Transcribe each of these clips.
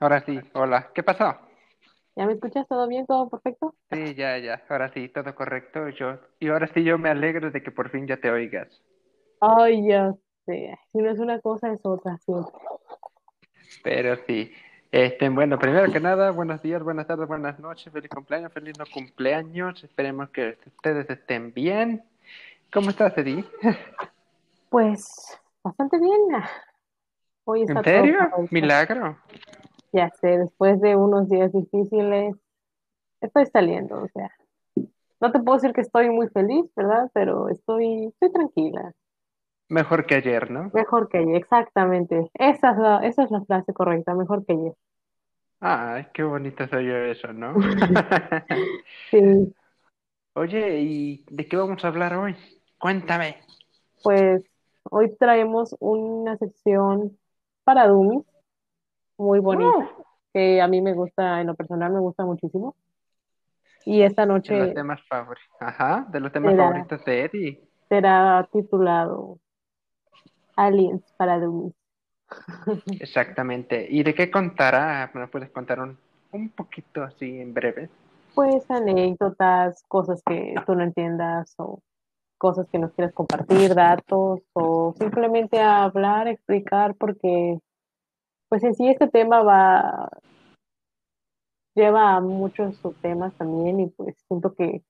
ahora sí, hola, ¿qué pasó? ¿Ya me escuchas? ¿Todo bien? ¿Todo perfecto? Sí, ya, ya, ahora sí, todo correcto. Yo, y ahora sí yo me alegro de que por fin ya te oigas. Ay, ya sé. Si no es una cosa, es otra, siempre. Pero sí, este, bueno, primero que nada, buenos días, buenas tardes, buenas noches, feliz cumpleaños, feliz no cumpleaños. Esperemos que ustedes estén bien. ¿Cómo estás, Eddie? Pues, bastante bien. Hoy está ¿En todo serio? correcto. Milagro. Ya sé, después de unos días difíciles, estoy saliendo, o sea. No te puedo decir que estoy muy feliz, ¿verdad? Pero estoy, estoy tranquila. Mejor que ayer, ¿no? Mejor que ayer, exactamente. Esa es la, esa es la frase correcta, mejor que ayer. Ay, qué bonito soy yo eso, ¿no? Sí, Oye, ¿y de qué vamos a hablar hoy? Cuéntame. pues hoy traemos una sección para Dummies, muy bonita. Que a mí me gusta, en lo personal me gusta muchísimo. Y esta de los noche temas. Ajá, de los temas será, favoritos de Eddie. será titulado Aliens para Dummies. Exactamente. ¿Y de qué contará? ¿Me puedes contar un, un poquito así en breve? Pues anécdotas, cosas que tú no entiendas o cosas que nos quieras compartir, datos o simplemente hablar, explicar, porque pues en sí este tema va, lleva a muchos subtemas también y pues siento que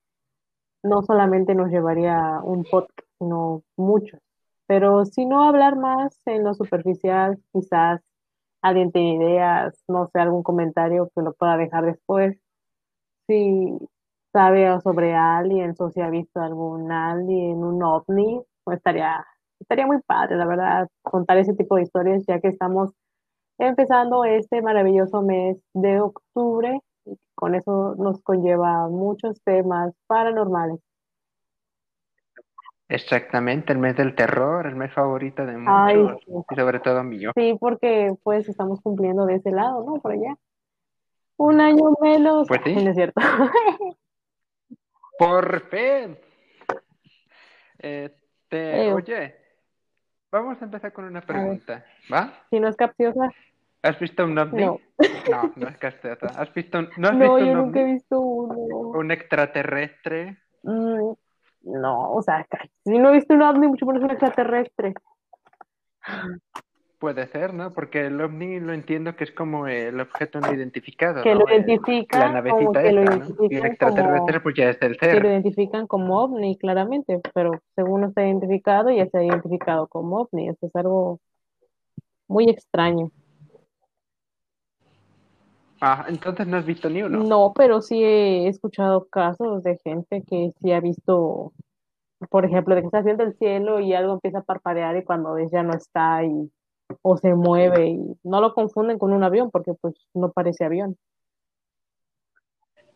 no solamente nos llevaría un podcast, sino muchos. Pero si no hablar más en lo superficial, quizás alguien tiene ideas, no sé, algún comentario que lo pueda dejar después. Si sabe sobre aliens o si ha visto algún alien, un ovni, pues estaría, estaría muy padre, la verdad, contar ese tipo de historias, ya que estamos empezando este maravilloso mes de octubre. y Con eso nos conlleva muchos temas paranormales. Exactamente, el mes del terror, el mes favorito de Ay, muchos, sí. y sobre todo mío. Sí, porque pues estamos cumpliendo de ese lado, ¿no? Por allá. Un año menos. Pues sí. No es cierto. Por fin. Este, Eh, oye, vamos a empezar con una pregunta, ¿va? si no es capciosa, ¿Has visto un ovni? no. No, no es castellata. ¿Has visto un, ¿No has No, visto yo un nunca he visto uno. ¿Un extraterrestre? Mm, no, o sea, si no he visto un ovni, mucho menos un extraterrestre. Puede ser, ¿no? Porque el ovni lo entiendo que es como el objeto no identificado, Que ¿no? lo identifican la como navecita que lo esta, ¿no? Y el identifican extraterrestre como pues ya es el que lo ser. identifican como ovni, claramente, pero según no está identificado, ya está identificado como ovni. Eso es algo muy extraño. Ah, entonces no has visto ni uno. No, pero sí he escuchado casos de gente que sí ha visto, por ejemplo, de que estás viendo el cielo y algo empieza a parpadear y cuando ves ya no está y o se mueve y no lo confunden con un avión porque pues no parece avión.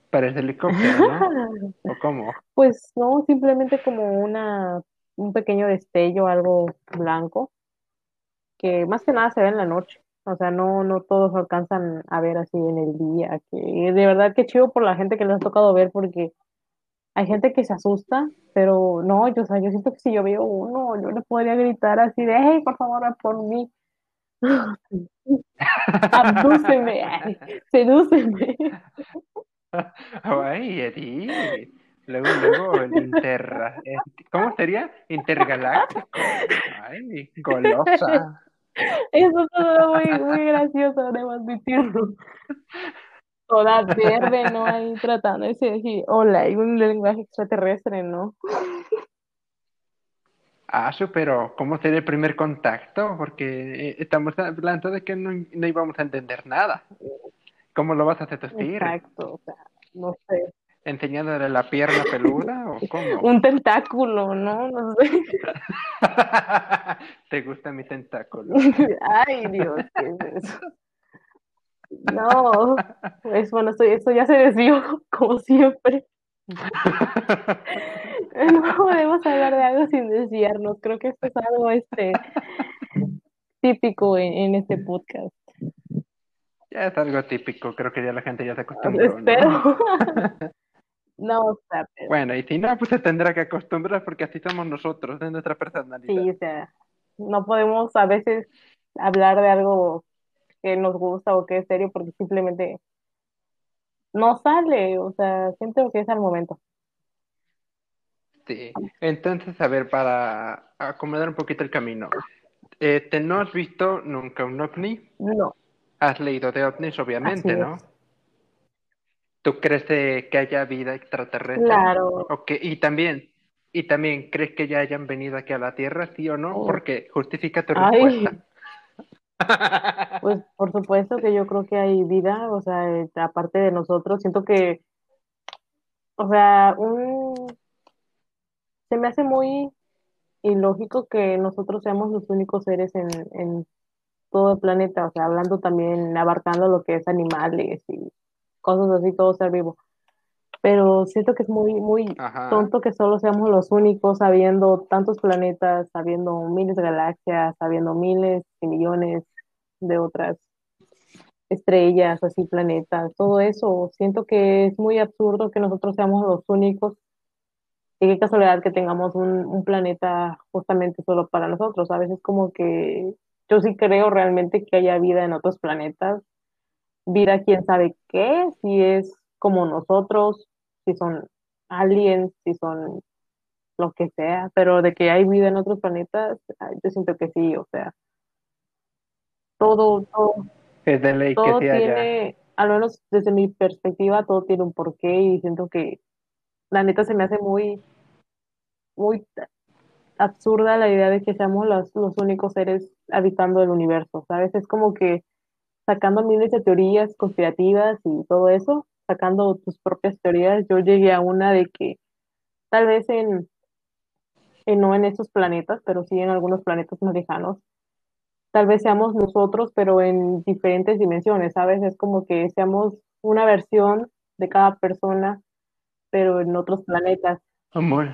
Parece helicóptero, ¿no? ¿O cómo? Pues no, simplemente como una un pequeño destello, algo blanco, que más que nada se ve en la noche. O sea, no, no todos alcanzan a ver así en el día, que de verdad que chido por la gente que les ha tocado ver porque Hay gente que se asusta, pero no, yo, o sea, yo siento que si yo veo uno, yo le podría gritar así de, hey, por favor, por mí, abdúceme, sedúceme. Ay, Eddie. Luego, luego, el inter... eh, ¿Cómo sería? Intergaláctico. Ay, golosa. Eso es muy, muy gracioso, debo admitirlo. Toda verde, ¿no? Ahí tratando de decir, hola, hay un lenguaje extraterrestre, ¿no? Ah, pero ¿cómo sería el primer contacto? Porque eh, estamos hablando de que no, no íbamos a entender nada. ¿Cómo lo vas a seducir? Exacto, o sea, no sé. ¿Enseñándole la pierna peluda o cómo? Un tentáculo, ¿no? No sé. ¿Te gusta mi tentáculo? Ay, Dios, ¿qué es eso? No, pues bueno, esto, esto ya se desvió, como siempre. No podemos hablar de algo sin desviarnos. Creo que esto es algo este, típico en, en este podcast. Ya es algo típico, creo que ya la gente ya se acostumbró. Espero. No, o sea, pero Bueno, y si no, pues se tendrá que acostumbrar porque así somos nosotros, es nuestra sí, personalidad. o sea, no podemos a veces hablar de algo que nos gusta o que es serio porque simplemente no sale, o sea, siento que es al momento. Sí, entonces, a ver, para acomodar un poquito el camino, eh, ¿te no has visto nunca un ovni? No. Has leído de ovnis, obviamente, ¿no? ¿Tú crees que haya vida extraterrestre? Claro. Okay. Y también, y también, ¿crees que ya hayan venido aquí a la Tierra, sí o no? Oh. Porque justifica tu respuesta. Pues por supuesto que yo creo que hay vida, o sea, eh, aparte de nosotros, siento que, o sea, un... se me hace muy ilógico que nosotros seamos los únicos seres en, en todo el planeta, o sea, hablando también, abarcando lo que es animales y cosas así, todo ser vivo. Pero siento que es muy, muy tonto que solo seamos los únicos sabiendo tantos planetas, sabiendo miles de galaxias, sabiendo miles y millones de otras estrellas, así planetas, todo eso. Siento que es muy absurdo que nosotros seamos los únicos y qué casualidad que tengamos un, un planeta justamente solo para nosotros. A veces como que yo sí creo realmente que haya vida en otros planetas vida quién sabe qué, si es como nosotros, si son aliens, si son lo que sea, pero de que hay vida en otros planetas, yo siento que sí, o sea, todo, todo, es de ley que tiene, al menos desde mi perspectiva, todo tiene un porqué y siento que la neta se me hace muy, muy absurda la idea de que seamos los, los únicos seres habitando el universo, ¿sabes? Es como que sacando miles de teorías conspirativas y todo eso, sacando tus propias teorías, yo llegué a una de que tal vez en, no en esos planetas, pero sí en algunos planetas más lejanos, tal vez seamos nosotros, pero en diferentes dimensiones, ¿sabes? Es como que seamos una versión de cada persona, pero en otros planetas. Amor.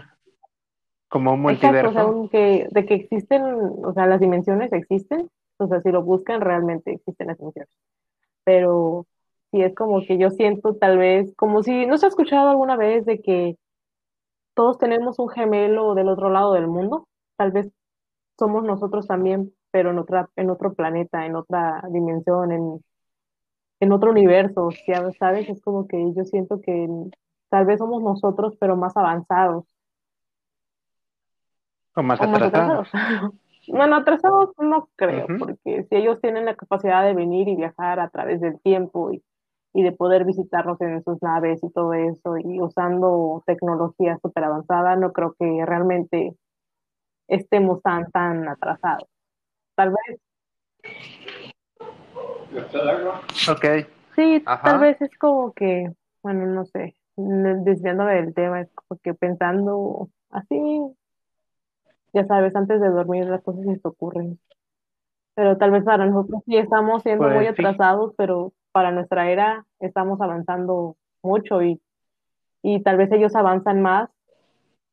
Como un multiverso. Exacto, o sea, de que existen, o sea, las dimensiones existen, o sea, si lo buscan, realmente existen las emociones. Pero si es como que yo siento tal vez, como si, ¿no se ha escuchado alguna vez de que todos tenemos un gemelo del otro lado del mundo? Tal vez somos nosotros también, pero en, otra, en otro planeta, en otra dimensión, en, en otro universo, sabes, es como que yo siento que tal vez somos nosotros, pero más avanzados. O más atrasados. Bueno, atrasados no creo, porque si ellos tienen la capacidad de venir y viajar a través del tiempo y, de poder visitarnos en sus naves y todo eso, y usando tecnología súper avanzada, no creo que realmente estemos tan, tan atrasados. Tal vez. Ok. Sí, tal vez es como que, bueno, no sé, desviándome del tema, es como que pensando así, ya sabes, antes de dormir las cosas se te ocurren. Pero tal vez para nosotros sí estamos siendo muy pues atrasados, pero para nuestra era estamos avanzando mucho y, y tal vez ellos avanzan más,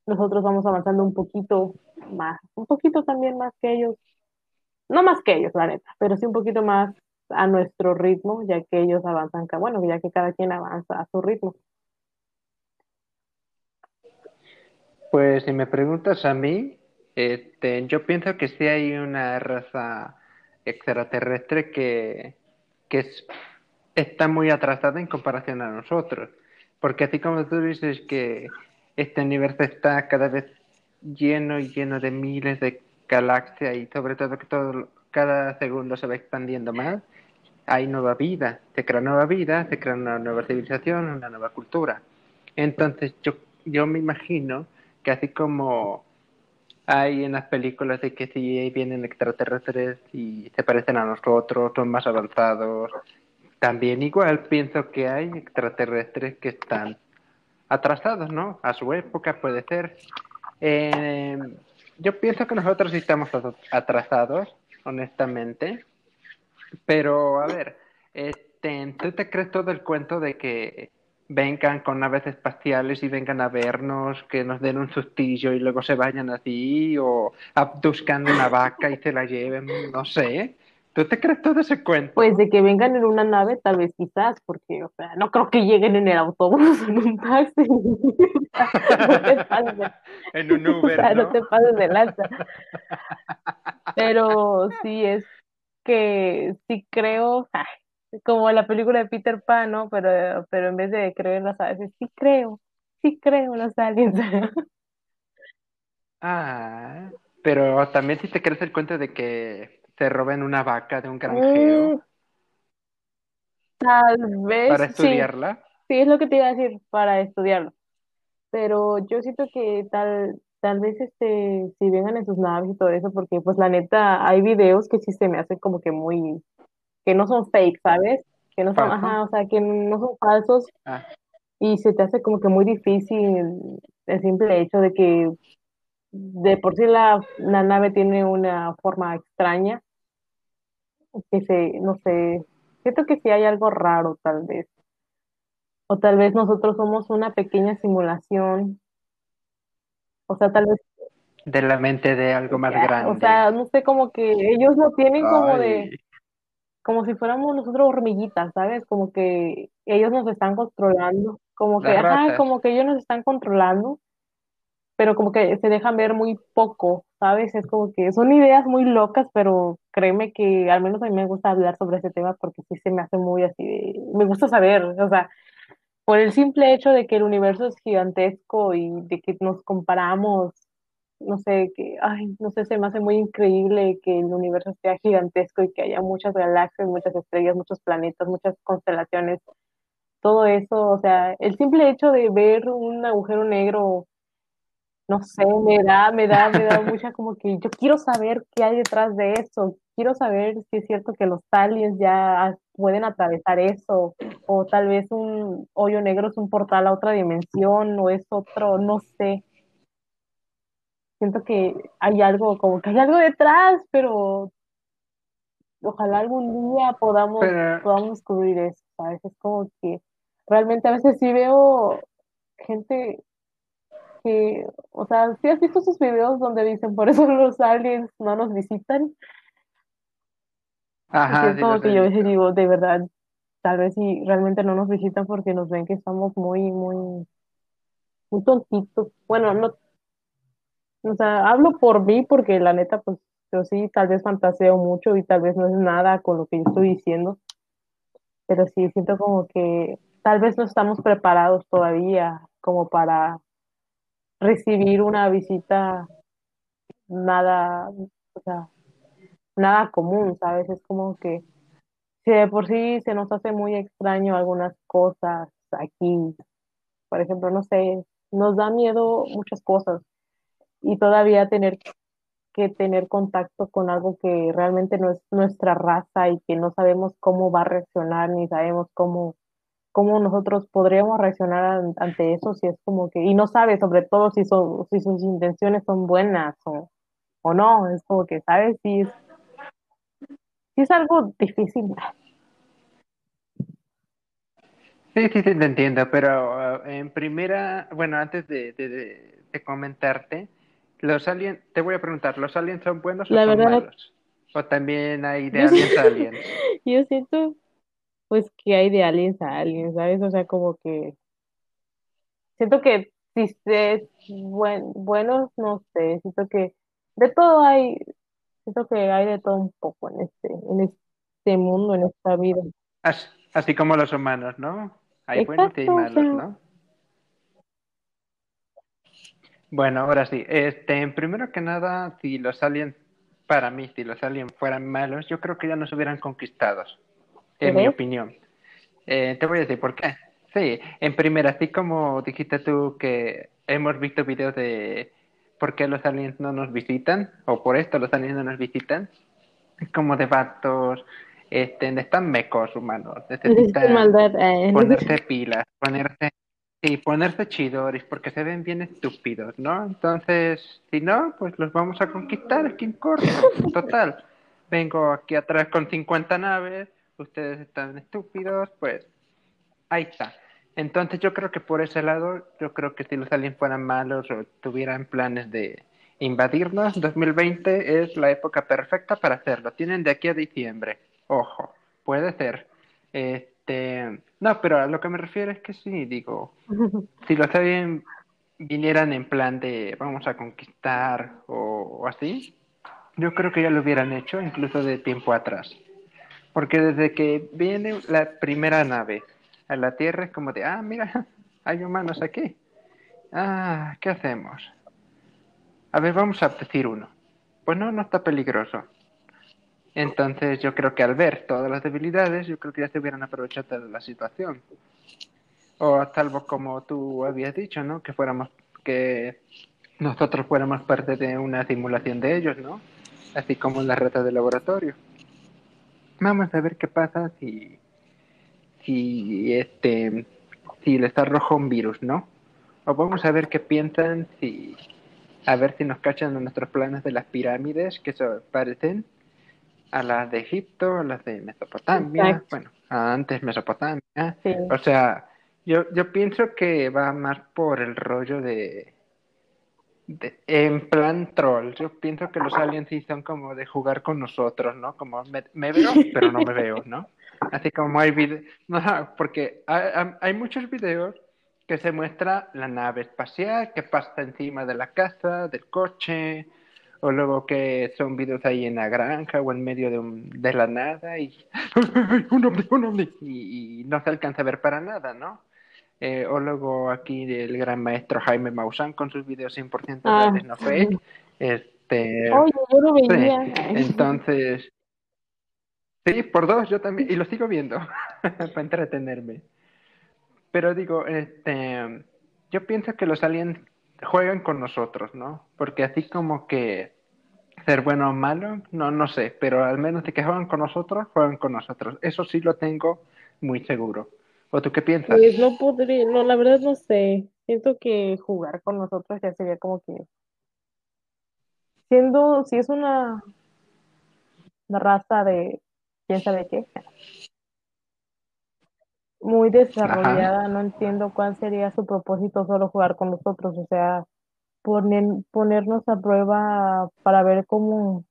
nosotros vamos avanzando un poquito más, un poquito también más que ellos. No más que ellos, la neta, pero sí un poquito más a nuestro ritmo, ya que ellos avanzan, bueno, ya que cada quien avanza a su ritmo. Pues si me preguntas a mí, este, yo pienso que sí hay una raza extraterrestre que, que está muy atrasada en comparación a nosotros. Porque así como tú dices que este universo está cada vez lleno y lleno de miles de galaxias y sobre todo que todo, cada segundo se va expandiendo más, hay nueva vida, se crea nueva vida, se crea una nueva civilización, una nueva cultura. Entonces yo, yo me imagino que así como hay en las películas de que si vienen extraterrestres y se parecen a nosotros, son más avanzados. También igual pienso que hay extraterrestres que están atrasados, ¿no? A su época puede ser. Eh, yo pienso que nosotros sí estamos atrasados, honestamente. Pero, a ver, este, ¿tú te crees todo el cuento de que vengan con naves espaciales y vengan a vernos, que nos den un sustillo y luego se vayan así, o abduzcan una vaca y se la lleven, no sé. ¿Tú te crees todo ese cuento? Pues de que vengan en una nave, tal vez quizás, porque, o sea, no creo que lleguen en el autobús, en un taxi. en un Uber, ¿no? no te pases de lanza. Pero sí es que sí creo, como la película de Peter Pan, ¿no? Pero, pero en vez de creer en los aliens, sí creo, sí creo en los aliens. Ah, pero también si te crees el cuento de que se roben una vaca de un granjero Mm, tal vez, para sí, estudiarla. sí es lo que te iba a decir para estudiarlo. Pero yo siento que tal, tal vez este, si vengan en sus naves y todo eso, porque pues la neta hay videos que sí se me hacen como que muy, que no son fake, ¿sabes? Que no son, Falso. ajá, o sea, que no son falsos Ah, y se te hace como que muy difícil el simple hecho de que de por sí la, la nave tiene una forma extraña, que se, no sé, siento que sí hay algo raro tal vez, o tal vez nosotros somos una pequeña simulación, o sea, tal vez, de la mente de algo más ya, o sea, grande. no sé, como que ellos lo tienen como de, como si fuéramos nosotros hormiguitas, ¿sabes? Como que ellos nos están controlando, como que, ajá, como que ellos nos están controlando pero como que se dejan ver muy poco, ¿sabes? Es como que son ideas muy locas, pero créeme que al menos a mí me gusta hablar sobre ese tema porque sí se me hace muy así de, me gusta saber, o sea, por el simple hecho de que el universo es gigantesco y de que nos comparamos, no sé, que, ay, no sé, se me hace muy increíble que el universo sea gigantesco y que haya muchas galaxias, muchas estrellas, muchos planetas, muchas constelaciones, todo eso, o sea, el simple hecho de ver un agujero negro no sé, me da, me da, me da mucha como que yo quiero saber qué hay detrás de eso, quiero saber si es cierto que los aliens ya pueden atravesar eso, o tal vez un hoyo negro es un portal a otra dimensión, o es otro, no sé, siento que hay algo, como que hay algo detrás, pero ojalá algún día podamos, Pero, podamos descubrir eso, ¿sabes? Es como que realmente a veces sí veo gente que, o sea, ¿sí has visto esos videos donde dicen por eso los aliens no nos visitan? Ajá, es sí como que yo a veces digo, de verdad, tal vez sí realmente no nos visitan porque nos ven que estamos muy, muy, muy tontitos. Bueno, no, o sea, hablo por mí porque la neta, pues yo sí, tal vez fantaseo mucho y tal vez no es nada con lo que yo estoy diciendo, pero sí siento como que tal vez no estamos preparados todavía como para recibir una visita nada, o sea, nada común, ¿sabes? Es como que si de por sí se nos hace muy extraño algunas cosas aquí, por ejemplo, no sé, nos da miedo muchas cosas y todavía tener que tener contacto con algo que realmente no es nuestra raza y que no sabemos cómo va a reaccionar ni sabemos cómo cómo nosotros podríamos reaccionar an- ante eso si es como que y no sabe sobre todo si son si sus intenciones son buenas o, o no, es como que sabes si es, sí es algo difícil. Sí, sí, te entiendo, pero uh, en primera, bueno, antes de- de comentarte, los aliens, te voy a preguntar, ¿los aliens son buenos o son malos? O también hay de aliens a aliens. yo siento pues que hay de aliens a aliens, ¿sabes? O sea, como que siento que si es buen, buenos, no sé, siento que de todo hay, siento que hay de todo un poco en este, en este mundo, en esta vida. As- así como los humanos, ¿no? Hay buenos y o malos, sea, ¿no? Bueno, ahora sí, este, primero que nada, si los aliens, para mí, si los aliens fueran malos, yo creo que ya nos hubieran conquistado, en mi opinión. Eh, te voy a decir por qué. Sí, en primera, así como dijiste tú que hemos visto videos de por qué los aliens no nos visitan, o por esto los aliens no nos visitan, es como de vatos, este, están mecos humanos, necesitan maldad, eh, ponerse pilas, ponerse, sí, ponerse chidores, porque se ven bien estúpidos, ¿no? Entonces, si no, pues los vamos a conquistar, ¿quién corre? Total, vengo aquí atrás con 50 naves, ustedes están estúpidos, pues ahí está. Entonces yo creo que por ese lado, yo creo que si los aliens fueran malos o tuvieran planes de invadirnos, 2020 es la época perfecta para hacerlo. Tienen de aquí a diciembre. Ojo, puede ser. Este, no, pero a lo que me refiero es que sí, digo, si los aliens vinieran en plan de vamos a conquistar o, o así, yo creo que ya lo hubieran hecho incluso de tiempo atrás. Porque desde que viene la primera nave a la Tierra es como de, ah, mira, hay humanos aquí. Ah, ¿qué hacemos? A ver, vamos a decir uno. Pues no, no está peligroso. Entonces yo creo que al ver todas las debilidades, yo creo que ya se hubieran aprovechado de la situación. O salvo como tú habías dicho, ¿no? Que fuéramos, que nosotros fuéramos parte de una simulación de ellos, ¿no? Así como en las retas de laboratorio. Vamos a ver qué pasa si, si este, si les arroja un virus, ¿no? O vamos a ver qué piensan si, a ver si nos cachan en nuestros planes de las pirámides que se parecen a las de Egipto, a las de Mesopotamia, bueno, antes Mesopotamia. O sea, yo, yo pienso que va más por el rollo de, en plan troll. Yo pienso que los aliens sí son como de jugar con nosotros, ¿no? Como me, veo, pero no me veo, ¿no? Así como hay videos, no, porque hay, hay muchos videos que se muestra la nave espacial que pasa encima de la casa, del coche, o luego que son videos ahí en la granja o en medio de, un, de la nada y un hombre, un hombre, y, no se alcanza a ver para nada, ¿no? Eh, o luego aquí el gran maestro Jaime Maussan con sus videos 100% ah, no fake. Este, Oye, yo lo veía. entonces, sí, por dos yo también, y lo sigo viendo para entretenerme. Pero digo, este, yo pienso que los aliens juegan con nosotros, ¿no? Porque así como que ser bueno o malo, no, no sé, pero al menos de que juegan con nosotros, juegan con nosotros. Eso sí lo tengo muy seguro. ¿O tú qué piensas? Pues no podría, no, la verdad no sé. Siento que jugar con nosotros ya sería como que siendo, si es una, una raza de quién sabe qué, muy desarrollada, no entiendo cuál sería su propósito solo jugar con nosotros, o sea, poner, ponernos a prueba para ver cómo,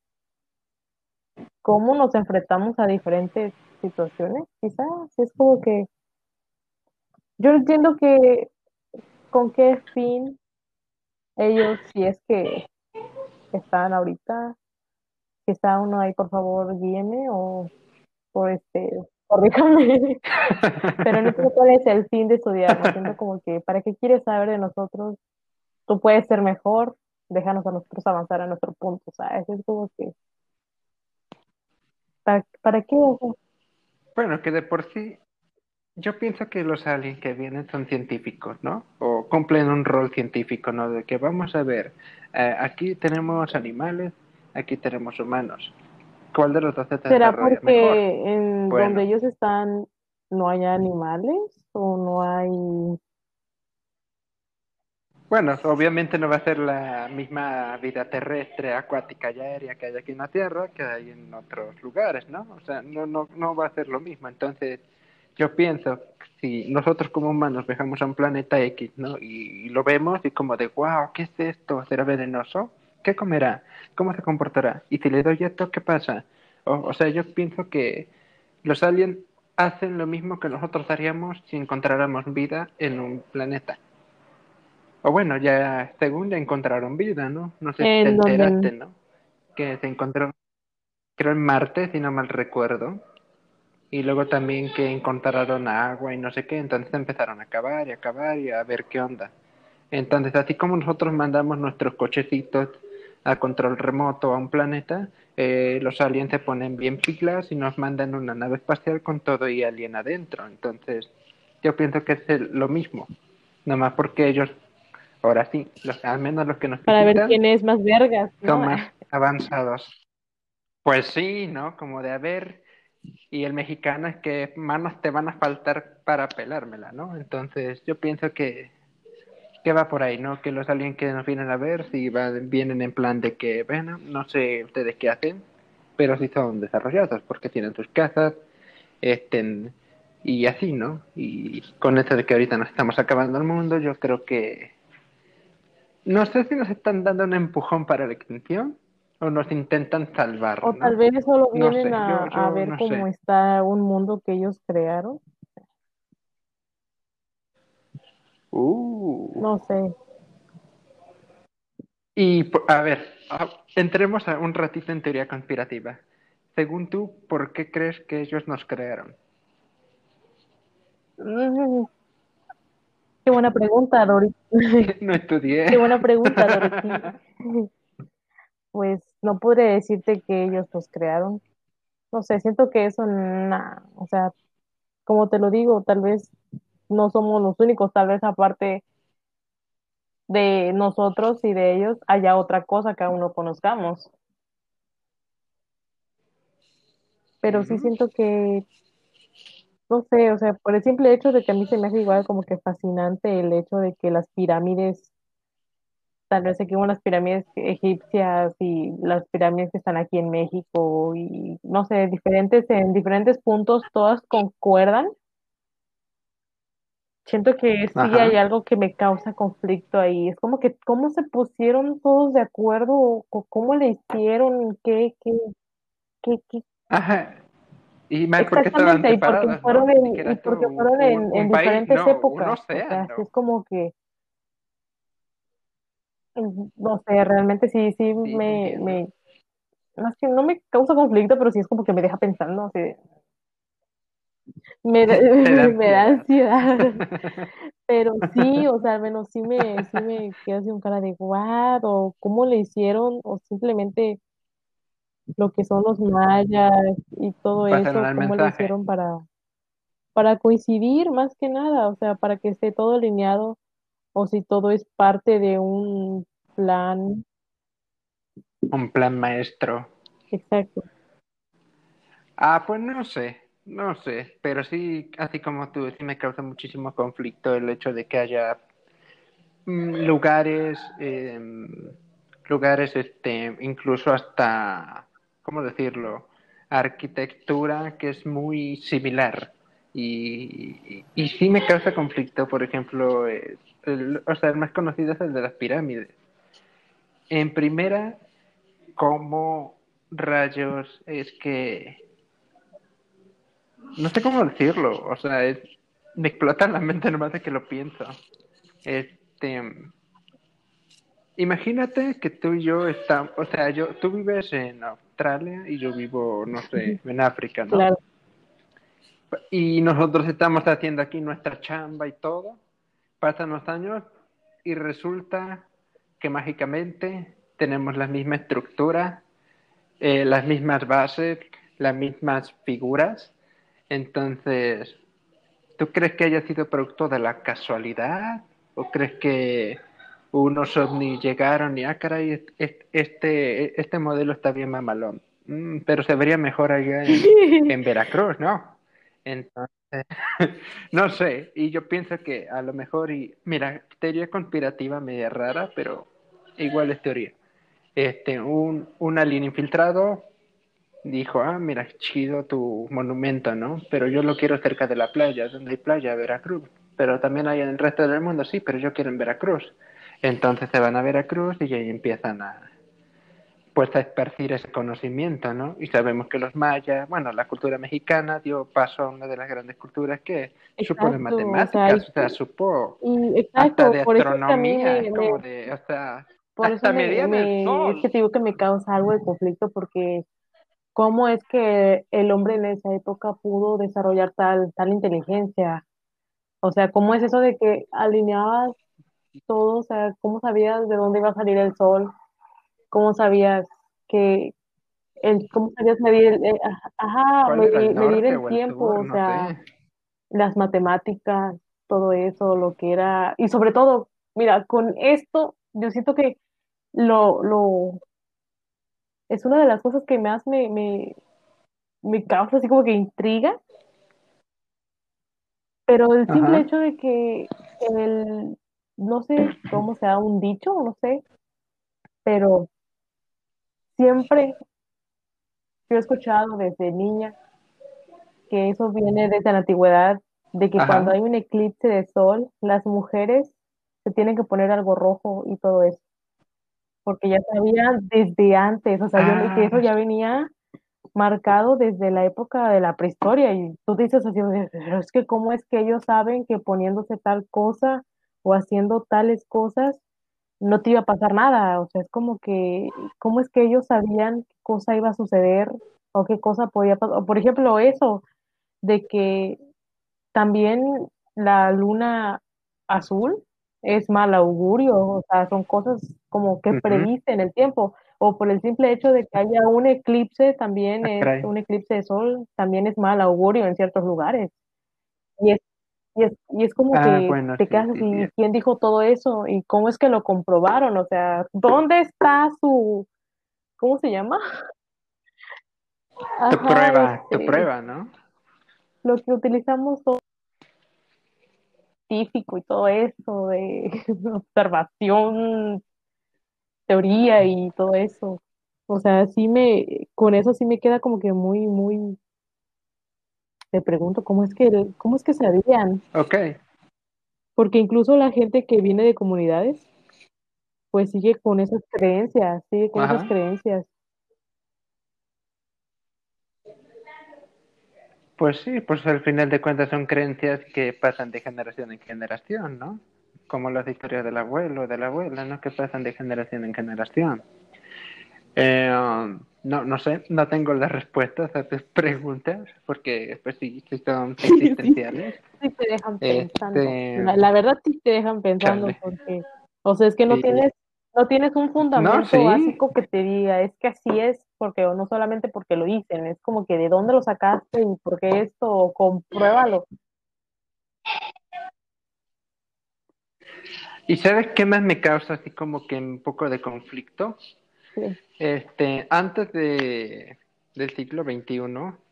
cómo nos enfrentamos a diferentes situaciones, quizás, es como que yo entiendo que con qué fin ellos, si es que están ahorita, que está uno ahí, por favor, guíeme o por este corríjame. Pero no sé cuál es el fin de estudiar, siento como que, ¿para qué quieres saber de nosotros? Tú puedes ser mejor, déjanos a nosotros avanzar a nuestro punto, ¿sabes? Es como que, ¿para, para qué? Bueno, que de por sí, yo pienso que los aliens que vienen son científicos, ¿no? O cumplen un rol científico, ¿no? De que vamos a ver, eh, aquí tenemos animales, aquí tenemos humanos ¿Cuál de los dos se ¿Será porque en donde ellos están no hay animales o no hay... Bueno, obviamente no va a ser la misma vida terrestre, acuática y aérea que hay aquí en la Tierra que hay en otros lugares, ¿no? O sea, no, no, no va a ser lo mismo. Entonces, yo pienso, si nosotros como humanos viajamos a un planeta X, ¿no? Y, lo vemos y como de, wow, ¿qué es esto? ¿Será venenoso? ¿Qué comerá? ¿Cómo se comportará? Y si le doy esto, ¿qué pasa? O, sea, yo pienso que los aliens hacen lo mismo que nosotros haríamos si encontráramos vida en un planeta. O bueno, ya según ya encontraron vida, ¿no? No sé si te enteraste, ¿no? Que se encontró, creo en Marte, si no mal recuerdo. Y luego también que encontraron agua y no sé qué, entonces empezaron a cavar y a cavar y a ver qué onda. Entonces, así como nosotros mandamos nuestros cochecitos a control remoto a un planeta, eh, los aliens se ponen bien pilas y nos mandan una nave espacial con todo y alien adentro. Entonces, yo pienso que es lo mismo. Nomás porque ellos, ahora sí, los, al menos los que nos Para ver quién es más vergas. Son más avanzados. Pues sí, ¿no? Como de haber. Y el mexicano es que manos te van a faltar para pelármela, ¿no? Entonces, yo pienso que que va por ahí, ¿no? Que los aliens que nos vienen a ver, si vienen en plan de que, bueno, no sé ustedes qué hacen, pero sí son desarrollados porque tienen sus casas, estén, y así, ¿no? Y con esto de que ahorita nos estamos acabando el mundo, yo creo que no sé si nos están dando un empujón para la extinción o nos intentan salvar. O tal vez solo vienen a, ver cómo está un mundo que ellos crearon Uh. No sé. Y, a ver, entremos a un ratito en teoría conspirativa. Según tú, ¿por qué crees que ellos nos crearon? Qué buena pregunta, Dorothy. No estudié. Qué buena pregunta, Dorothy. Pues no podré decirte que ellos los crearon. No sé, siento que eso, nah, o sea, como te lo digo, tal vez no somos los únicos, tal vez aparte de nosotros y de ellos haya otra cosa que aún no conozcamos. Pero sí siento que, no sé, o sea, por el simple hecho de que a mí se me hace igual como que fascinante el hecho de que las pirámides, tal vez aquí hubo las pirámides egipcias y las pirámides que están aquí en México y no sé, diferentes, en diferentes puntos, todas concuerdan. Siento que sí hay Ajá. algo que me causa conflicto ahí. Es como que cómo se pusieron todos de acuerdo, o cómo le hicieron, qué, qué, qué, qué- Ajá. Y más porque estaban exactamente, y porque fueron en, y porque un, un país, diferentes no, un épocas. O sea, océano. es como que, no sé, realmente sí, sí me, no es que no me causa conflicto, pero sí es como que me deja pensando, así de- me, da- me da ansiedad. Pero sí, o sea, al menos sí me, sí me quedo así con cara de guau, o cómo le hicieron, o simplemente lo que son los mayas y todo eso, cómo mensaje. hicieron para, para coincidir más que nada, o sea, para que esté todo alineado, o si todo es parte de un plan Un plan maestro. exacto. Ah, pues no sé, no sé, pero sí, así como tú, sí me causa muchísimo conflicto el hecho de que haya mm, lugares, eh, lugares, este, incluso hasta, ¿cómo decirlo? Arquitectura que es muy similar. Y, y, sí me causa conflicto, por ejemplo, el, o sea, el más conocido es el de las pirámides. En primera, ¿cómo rayos es que no sé cómo decirlo, o sea, es, me explota la mente nomás de que lo pienso. Este, imagínate que tú y yo estamos, o sea, yo, tú vives en Australia y yo vivo, no sé, en África, ¿no? Claro, Y nosotros estamos haciendo aquí nuestra chamba y todo. Pasan los años y resulta que mágicamente tenemos la misma estructura, eh, las mismas bases, las mismas figuras. Entonces, ¿Tú crees que haya sido producto de la casualidad? ¿O crees que unos ovnis llegaron y, ah, caray, este, este modelo está bien mamalón? Mm, pero se vería mejor allá en, en Veracruz, ¿no? Entonces, no sé, y yo pienso que a lo mejor, y mira, teoría conspirativa media rara, pero igual es teoría. Este, un, un alien infiltrado dijo, ah, mira, chido tu monumento, ¿no? Pero yo lo quiero cerca de la playa, donde hay playa, Veracruz. Pero también hay en el resto del mundo, sí, pero yo quiero en Veracruz. Entonces se van a Veracruz y ahí empiezan a, pues a esparcir ese conocimiento, ¿no? Y sabemos que los mayas, bueno, la cultura mexicana dio paso a una de las grandes culturas que supo de exacto, o sea, matemáticas, o sea, supo y hasta exacto, de por eso es que a mí astronomía, me, me, como de, o sea, por eso hasta me, medían el me, es que sol. te digo que me causa algo de conflicto porque cómo es que el hombre en esa época pudo desarrollar tal, tal inteligencia. O sea, cómo es eso de que alineabas todo, o sea, cómo sabías de dónde iba a salir el sol, cómo sabías que el, cómo sabías medir, el- ajá, ¿Cuál era el medir, el tiempo, o sea, sé. las matemáticas, todo eso, lo que era, y sobre todo, mira, con esto, yo siento que lo, lo, es una de las cosas que más me, me, me causa así como que intriga. Pero el simple Ajá, hecho de que el, no sé cómo sea un dicho, no sé, pero siempre yo he escuchado desde niña que eso viene desde la antigüedad, de que cuando hay un eclipse de sol, las mujeres se tienen que poner algo rojo y todo eso, porque ya sabían desde antes, o sea, yo, que eso Ah, ya venía marcado desde la época de la prehistoria y tú dices así, pero es que cómo es que ellos saben que poniéndose tal cosa o haciendo tales cosas no te iba a pasar nada, o sea, es como que, ¿cómo es que ellos sabían qué cosa iba a suceder o qué cosa podía pasar? O por ejemplo, eso de que también la luna azul es mal augurio, o sea, son cosas como que predicen el tiempo, o por el simple hecho de que haya un eclipse, también es un eclipse de sol, también es mal augurio en ciertos lugares. Y es, y es, y es como Ah, que bueno, te sí, quedas ¿quién dijo todo eso? ¿Y cómo es que lo comprobaron? O sea, ¿dónde está su, ¿cómo se llama? Tu prueba, tu este, prueba, ¿no? lo que utilizamos todo científico y todo eso de observación, teoría y todo eso. O sea, sí me, con eso sí me queda como que muy, muy, me pregunto cómo es que, cómo es que sabían, Ok, porque incluso la gente que viene de comunidades, pues sigue con esas creencias, sigue con esas creencias. Pues sí, pues al final de cuentas son creencias que pasan de generación en generación, ¿no? Como las historias del abuelo o de la abuela, ¿no? Que pasan de generación en generación. Eh, um, no, no sé, no tengo las respuestas a tus preguntas, porque pues sí, sí son Sí, existenciales. sí te dejan pensando. Este, La, la verdad sí te dejan pensando chale. porque, o sea, es que no Sí. tienes, no tienes un No, fundamento sí. básico que te diga, es que así es, porque o no solamente porque lo dicen, es como que de dónde lo sacaste y por qué esto, compruébalo. ¿Y sabes qué más me causa así como que un poco de conflicto? Sí. Este, antes de, del siglo XXI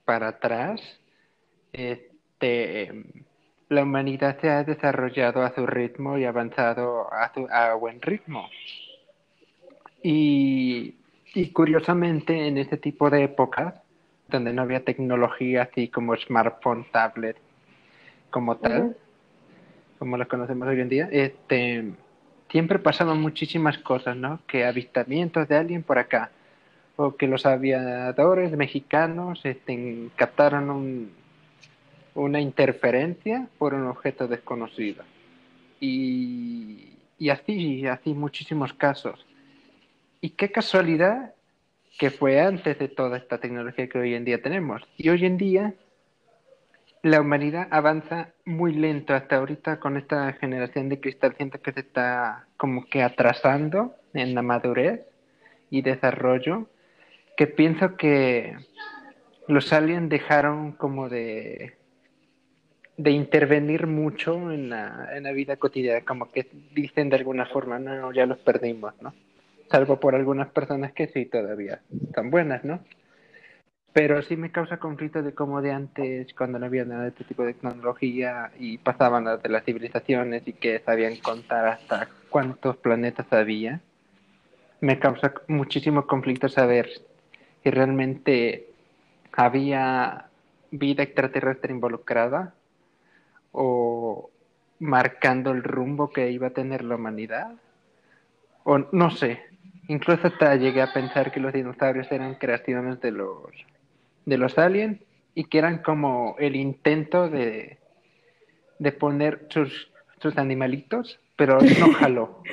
para atrás, este, la humanidad se ha desarrollado a su ritmo y avanzado a, su, a buen ritmo. Y, y curiosamente, en ese tipo de épocas, donde no había tecnología así como smartphone, tablet, como tal, como las conocemos hoy en día, este, siempre pasaban muchísimas cosas, ¿no? Que avistamientos de alguien por acá, o que los aviadores mexicanos este, captaron un, una interferencia por un objeto desconocido. Y, y así, así muchísimos casos. Y qué casualidad que fue antes de toda esta tecnología que hoy en día tenemos. Y hoy en día la humanidad avanza muy lento hasta ahorita con esta generación de cristal. Siento que se está como que atrasando en la madurez y desarrollo. Que pienso que los aliens dejaron como de, de intervenir mucho en la, en la vida cotidiana. Como que dicen de alguna forma, no, ya los perdimos, ¿no? Salvo por algunas personas que sí todavía están buenas, ¿no? Pero sí me causa conflicto de cómo de antes, cuando no había nada de este tipo de tecnología y pasaban las de las civilizaciones y que sabían contar hasta cuántos planetas había, me causa muchísimo conflicto saber si realmente había vida extraterrestre involucrada o marcando el rumbo que iba a tener la humanidad. O no sé, incluso hasta llegué a pensar que los dinosaurios eran creaciones de los de los aliens y que eran como el intento de, de poner sus, sus animalitos, pero no jaló.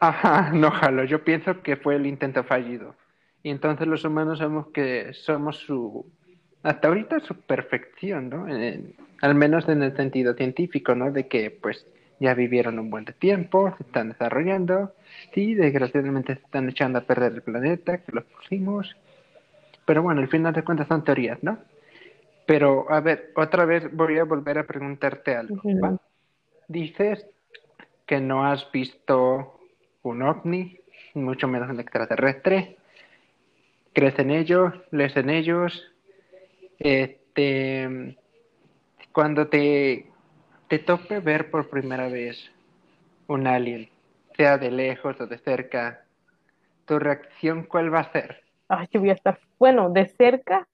Ajá, no jaló. Yo pienso que fue el intento fallido. Y entonces los humanos sabemos que somos su, hasta ahorita su perfección, ¿no? En, al menos en el sentido científico, ¿no? De que pues ya vivieron un buen tiempo, se están desarrollando, sí, desgraciadamente se están echando a perder el planeta, que los pusimos, pero bueno, al final de cuentas son teorías, ¿no? Pero, a ver, otra vez voy a volver a preguntarte algo. Dices que no has visto un ovni, mucho menos un extraterrestre. ¿Crees en ellos? ¿Lees en ellos? Este, cuando te, te tope ver por primera vez un alien, sea de lejos o de cerca, ¿tu reacción cuál va a ser? Ay, yo voy a estar, bueno, de cerca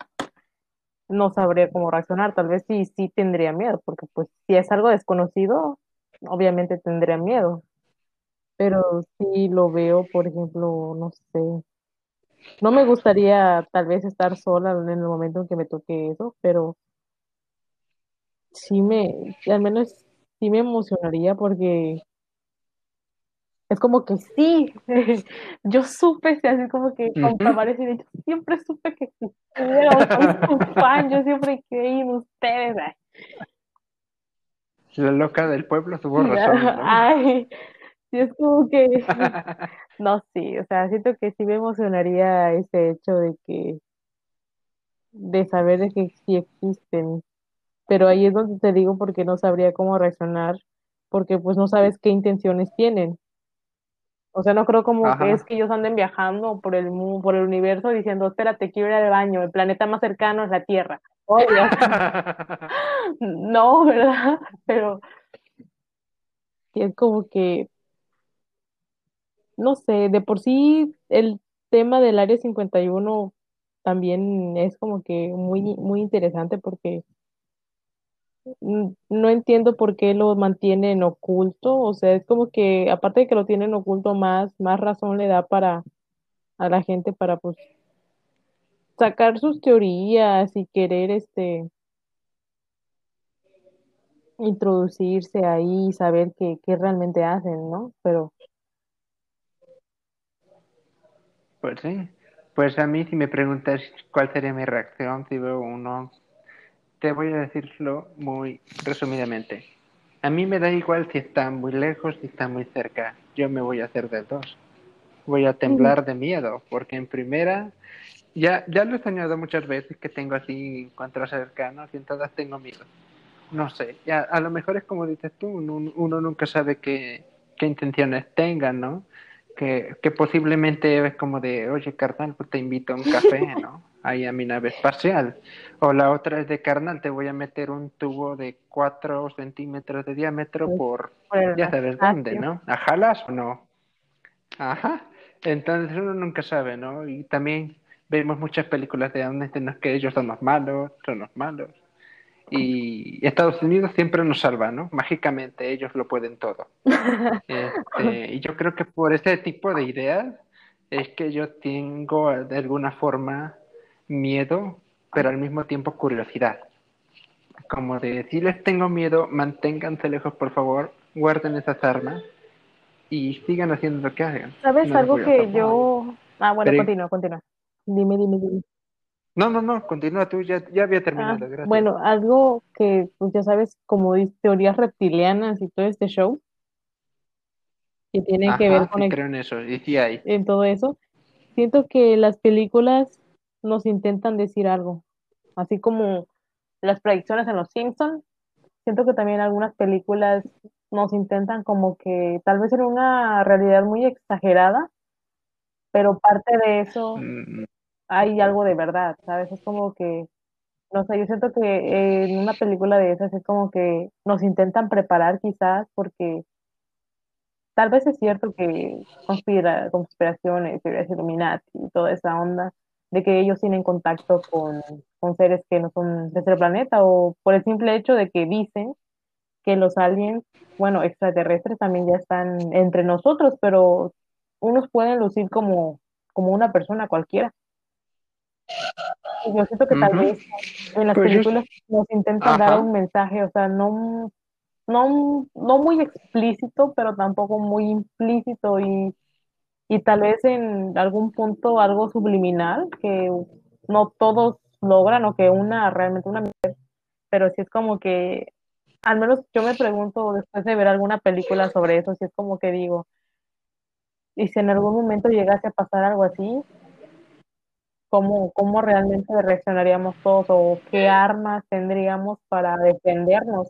no sabría cómo reaccionar, tal vez sí, sí tendría miedo, porque pues si es algo desconocido, obviamente tendría miedo, pero si lo veo, por ejemplo, no sé, no me gustaría tal vez estar sola en el momento en que me toque eso, pero sí me, al menos sí me emocionaría porque es como que sí, yo supe, así como que ese hecho, siempre supe que existieron, soy fan, yo siempre creí en ustedes. La loca del pueblo tuvo razón. Ay, sí, es como que, no, sí, o sea, siento que sí me emocionaría ese hecho de que, de saber de que sí existen, pero ahí es donde te digo porque no sabría cómo reaccionar, porque pues no sabes qué intenciones tienen. O sea, no creo como que es que ellos anden viajando por el por el universo diciendo, espérate, quiero ir al baño, el planeta más cercano es la Tierra. no, ¿verdad? Pero es como que, no sé, de por sí el tema del Área 51 también es como que muy, muy interesante porque no entiendo por qué lo mantienen oculto, o sea, es como que aparte de que lo tienen oculto más, más razón le da para a la gente para pues sacar sus teorías y querer este introducirse ahí y saber qué, qué realmente hacen, ¿no? Pero pues sí, pues a mí si me preguntas cuál sería mi reacción si veo uno te voy a decirlo muy resumidamente. A mí me da igual si está muy lejos, si está muy cerca. Yo me voy a hacer de dos. Voy a temblar de miedo, porque en primera, ya, ya lo he soñado muchas veces que tengo así encuentros cercanos y en todas tengo miedo. No sé, ya, a lo mejor es como dices tú, uno, uno nunca sabe qué, qué intenciones tengan, ¿no? Que, que posiblemente es como de, oye, carnal, pues te invito a un café, ¿no? ahí a mi nave espacial. O la otra es de carnal, te voy a meter un tubo de 4 centímetros de diámetro por, ya sabes dónde, ¿no? ¿A jalas o no? Ajá. Entonces uno nunca sabe, ¿no? Y también vemos muchas películas de donde que ellos son los malos, son los malos. Y Estados Unidos siempre nos salva, ¿no? Mágicamente ellos lo pueden todo. Este, y yo creo que por ese tipo de ideas es que yo tengo de alguna forma miedo, pero al mismo tiempo curiosidad. Como de, si les tengo miedo, manténganse lejos, por favor, guarden esas armas y sigan haciendo lo que hagan. ¿Sabes algo que yo... Ah, bueno, continúa, continúa. Dime, dime, dime. No, no, no, continúa tú, ya, ya había terminado, ah, gracias. Bueno, algo que, pues ya sabes, como teorías reptilianas y todo este show, que tiene que ver con... Sí creo en eso, y sí hay. En todo eso. Siento que las películas nos intentan decir algo. Así como las predicciones en Los Simpsons, siento que también algunas películas nos intentan como que tal vez en una realidad muy exagerada, pero parte de eso mm. hay algo de verdad, ¿sabes? Es como que, no sé, yo siento que en una película de esas es como que nos intentan preparar quizás porque tal vez es cierto que conspira, conspiraciones, teorías Illuminati y toda esa onda, de que ellos tienen contacto con, seres que no son de este planeta o por el simple hecho de que dicen que los aliens, bueno, extraterrestres también ya están entre nosotros, pero unos pueden lucir como, como una persona cualquiera. yo siento que tal vez en las pues películas nos intentan dar un mensaje, o sea, no, no, no muy explícito, pero tampoco muy implícito y y tal vez en algún punto algo subliminal que no todos logran o que una realmente una mujer, pero si es como que al menos yo me pregunto después de ver alguna película sobre eso, si es como que digo, y si en algún momento llegase a pasar algo así, ¿cómo, cómo realmente reaccionaríamos todos o qué armas tendríamos para defendernos?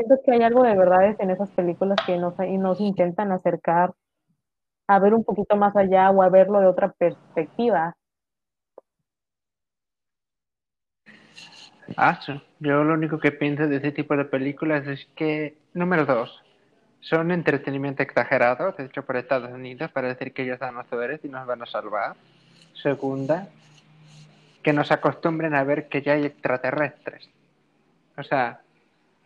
Siento que hay algo de verdades en esas películas que nos, nos intentan acercar a ver un poquito más allá o a verlo de otra perspectiva. Ah, yo lo único que pienso de ese tipo de películas es que, número dos, son entretenimiento exagerado, hecho por Estados Unidos para decir que ellos dan los poderes y nos van a salvar. Segunda, que nos acostumbren a ver que ya hay extraterrestres. O sea,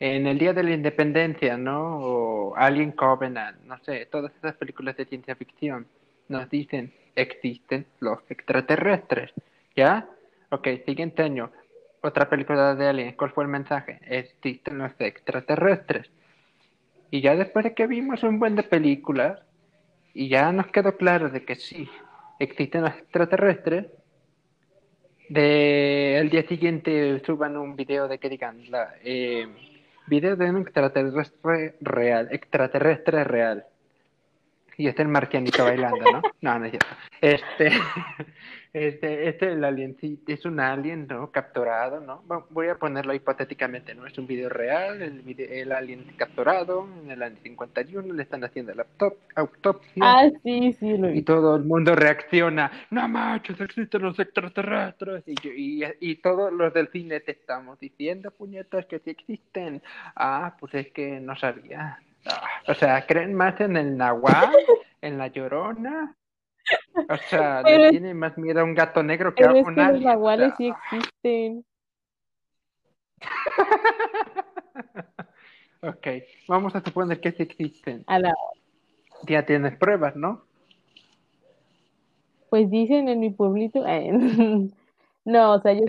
en el Día de la Independencia, ¿no? O Alien Covenant, no sé, todas esas películas de ciencia ficción nos dicen existen los extraterrestres, ¿ya? Ok, siguiente año, otra película de Alien, ¿cuál fue el mensaje? Existen los extraterrestres. Y ya después de que vimos un buen de películas, y ya nos quedó claro de que sí, existen los extraterrestres, de el día siguiente suban un video de que digan la, eh, video de un extraterrestre real, extraterrestre real. Y este el marcianito bailando, ¿no? No, no es cierto. Este, este, este el alien sí, es un alien, ¿no? Capturado, ¿no? Voy a ponerlo hipotéticamente, ¿no? Es un video real, el, video, el alien capturado en el año 51, le están haciendo la autopsia. Ah, sí, sí, lo Y todo el mundo reacciona, no machos, existen los extraterrestres. Y, y, y todos los del cine te estamos diciendo, puñetas, que sí existen. Ah, pues es que no sabía. O sea, creen más en el nahual, en la llorona. O sea, le tiene más miedo a un gato negro que a un es que Los nahuales sí existen. ok, vamos a suponer que sí existen. A la... Ya tienes pruebas, ¿no? Pues dicen en mi pueblito. Eh, no, o sea, yo.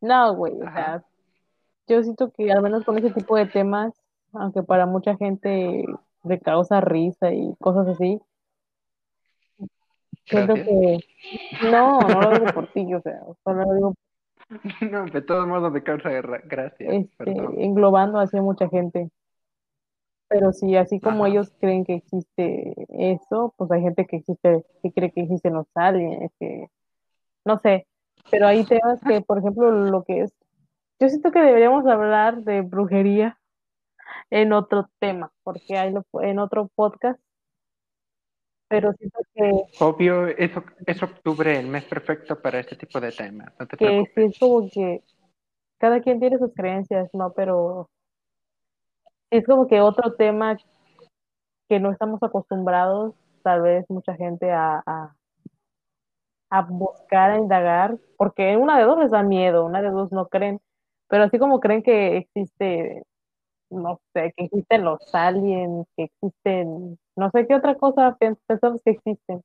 No, güey, o sea, yo siento que al menos con ese tipo de temas aunque para mucha gente le causa risa y cosas así. Siento que no, no lo digo por ti, o sea, solo lo digo no, de todos modos me causa gracia. Este, englobando hacia mucha gente. Pero sí, así como ellos creen que existe eso, pues hay gente que existe, que cree que existen los aliens, que no sé. Pero hay temas que, por ejemplo, lo que es, yo siento que deberíamos hablar de brujería en otro tema, porque hay en otro podcast. Pero siento que. Obvio, es, es octubre, el mes perfecto para este tipo de temas. No te que sí es como que cada quien tiene sus creencias, ¿no? Pero es como que otro tema que no estamos acostumbrados, tal vez mucha gente a, a, a buscar, a indagar, porque una de dos les da miedo, una de dos no creen, pero así como creen que existe no sé, que existen los aliens, que existen, no sé qué otra cosa pensamos que existen.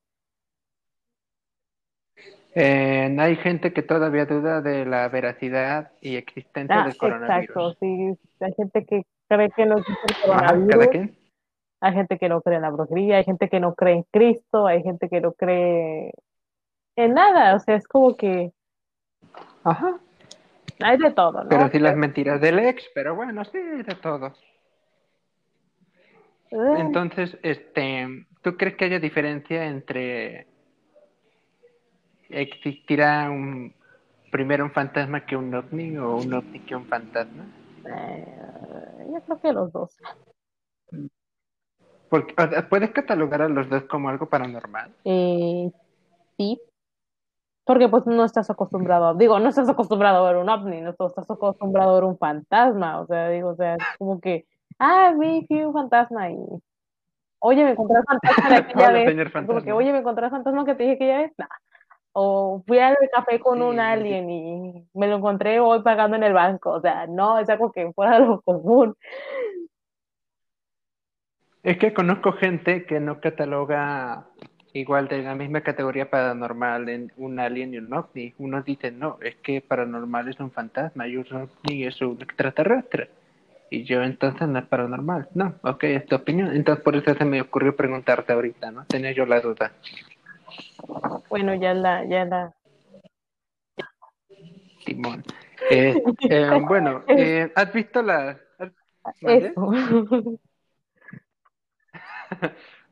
Eh, hay gente que todavía duda de la veracidad y existencia ah, del coronavirus. Exacto, sí. Hay gente que cree que no existe el coronavirus. Hay gente que no cree en la brujería, hay gente que no cree en Cristo, hay gente que no cree en nada. O sea, es como que. Ajá. Hay de todo, ¿no? Pero sí las mentiras del ex, pero bueno, sí, de todo. Entonces, este, ¿tú crees que haya diferencia entre existirá un primero un fantasma que un ovni o un ovni que un fantasma? Eh, yo creo que los dos. Porque, ¿Puedes catalogar a los dos como algo paranormal? Eh, sí, porque pues no estás acostumbrado, digo, no estás acostumbrado a ver un ovni, no estás acostumbrado a ver un fantasma, o sea, digo, o sea, es como que, ah, vi, fui un fantasma y, oye, me encontré fantasma de aquella vez, como que, oye, me encontré fantasma que te dije aquella vez, o fui al café con un alien y me lo encontré hoy pagando en el banco, o sea, no, es algo que fuera lo común. Es que conozco gente que no cataloga igual de la misma categoría paranormal en un alien y un ovni. Unos dicen, no, es que paranormal es un fantasma y un ovni es un extraterrestre. Y yo entonces no es paranormal. No, ok, es tu opinión. Entonces por eso se me ocurrió preguntarte ahorita, ¿no? Tenía yo la duda. Bueno, ya la, ya la. Timón. Eh, eh, bueno, eh, ¿has visto la... Eso.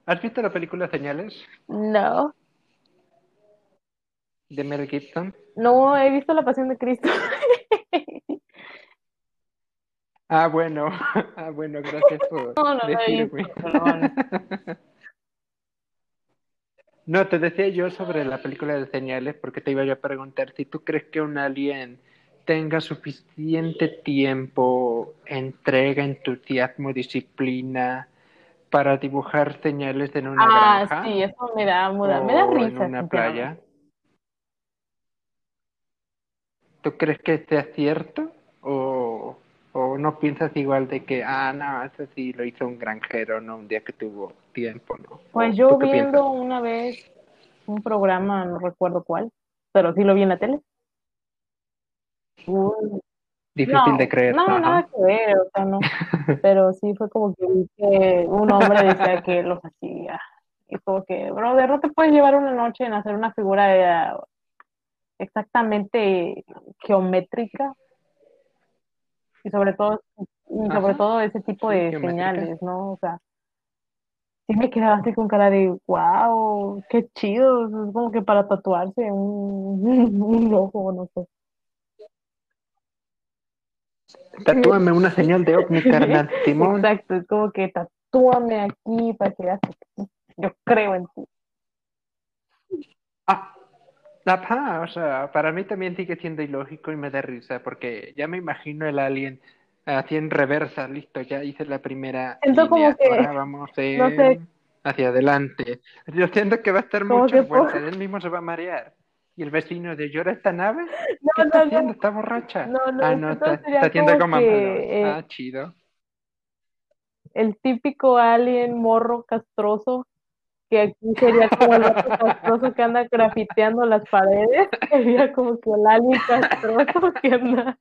¿Has visto la película Señales? No. ¿De Mel Gibson? No, he visto La Pasión de Cristo. ah, bueno. Ah, bueno, gracias por no, no, decirme. No, no, te decía yo sobre la película de Señales porque te iba yo a preguntar si tú crees que un alien tenga suficiente tiempo, entrega, entusiasmo, disciplina para dibujar señales en una ah, granja. sí, eso me da, me da, me da risa. En una playa. ¿Tú crees que sea cierto? ¿O, ¿O no piensas igual de que, ah, no, eso sí lo hizo un granjero, no un día que tuvo tiempo, ¿no? Pues yo viendo una vez un programa, no recuerdo cuál, pero sí lo vi en la tele. difícil de creer. No, nada que ver, o sea, no. Pero sí fue como que, que un hombre decía que los hacía. Y como que, brother, no te puedes llevar una noche en hacer una figura exactamente geométrica. Y sobre todo, y sobre todo ese tipo de señales, ¿no? O sea, sí me quedaba así con cara de, wow, qué chido. Es como que para tatuarse un, un ojo, no sé. Tatúame una señal de ovni, carnal, Simón. Exacto, es como que tatúame aquí para que veas que yo creo en ti. Ah, o sea, para mí también sigue siendo ilógico y me da risa porque ya me imagino el alien así en reversa, listo, ya hice la primera siento como que, ahora vamos hacia adelante. Yo siento que va a estar mucho vueltas, él mismo se va a marear. ¿Y el vecino de llora esta nave? No, ¿Qué está haciendo? ¿Está borracha? No, no, ah, no, está, está haciendo como que, Ah, chido. El típico alien morro castroso, que aquí sería como el castroso que anda grafiteando las paredes, sería como que el alien castroso que anda,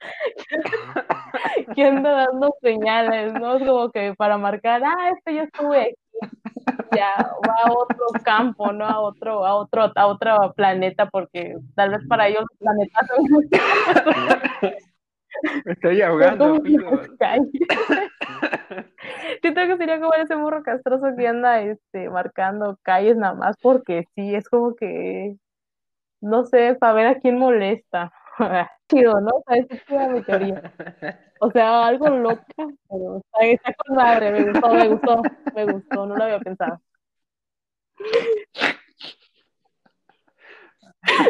que anda dando señales, ¿no? Es como que para marcar, ah, este yo estuve ya va a otro campo, ¿no? A otro, a otro, a otro planeta, porque tal vez para ellos los planetas son... Me estoy ahogando, Siento que sería como ese burro castroso que anda este, marcando calles nada más porque sí, es como que, no sé, para ver a quién molesta. Chido, ¿no? O sea, esa es mi teoría. O sea, algo loca, pero está, con madre, me gustó, me gustó, me gustó, no lo había pensado.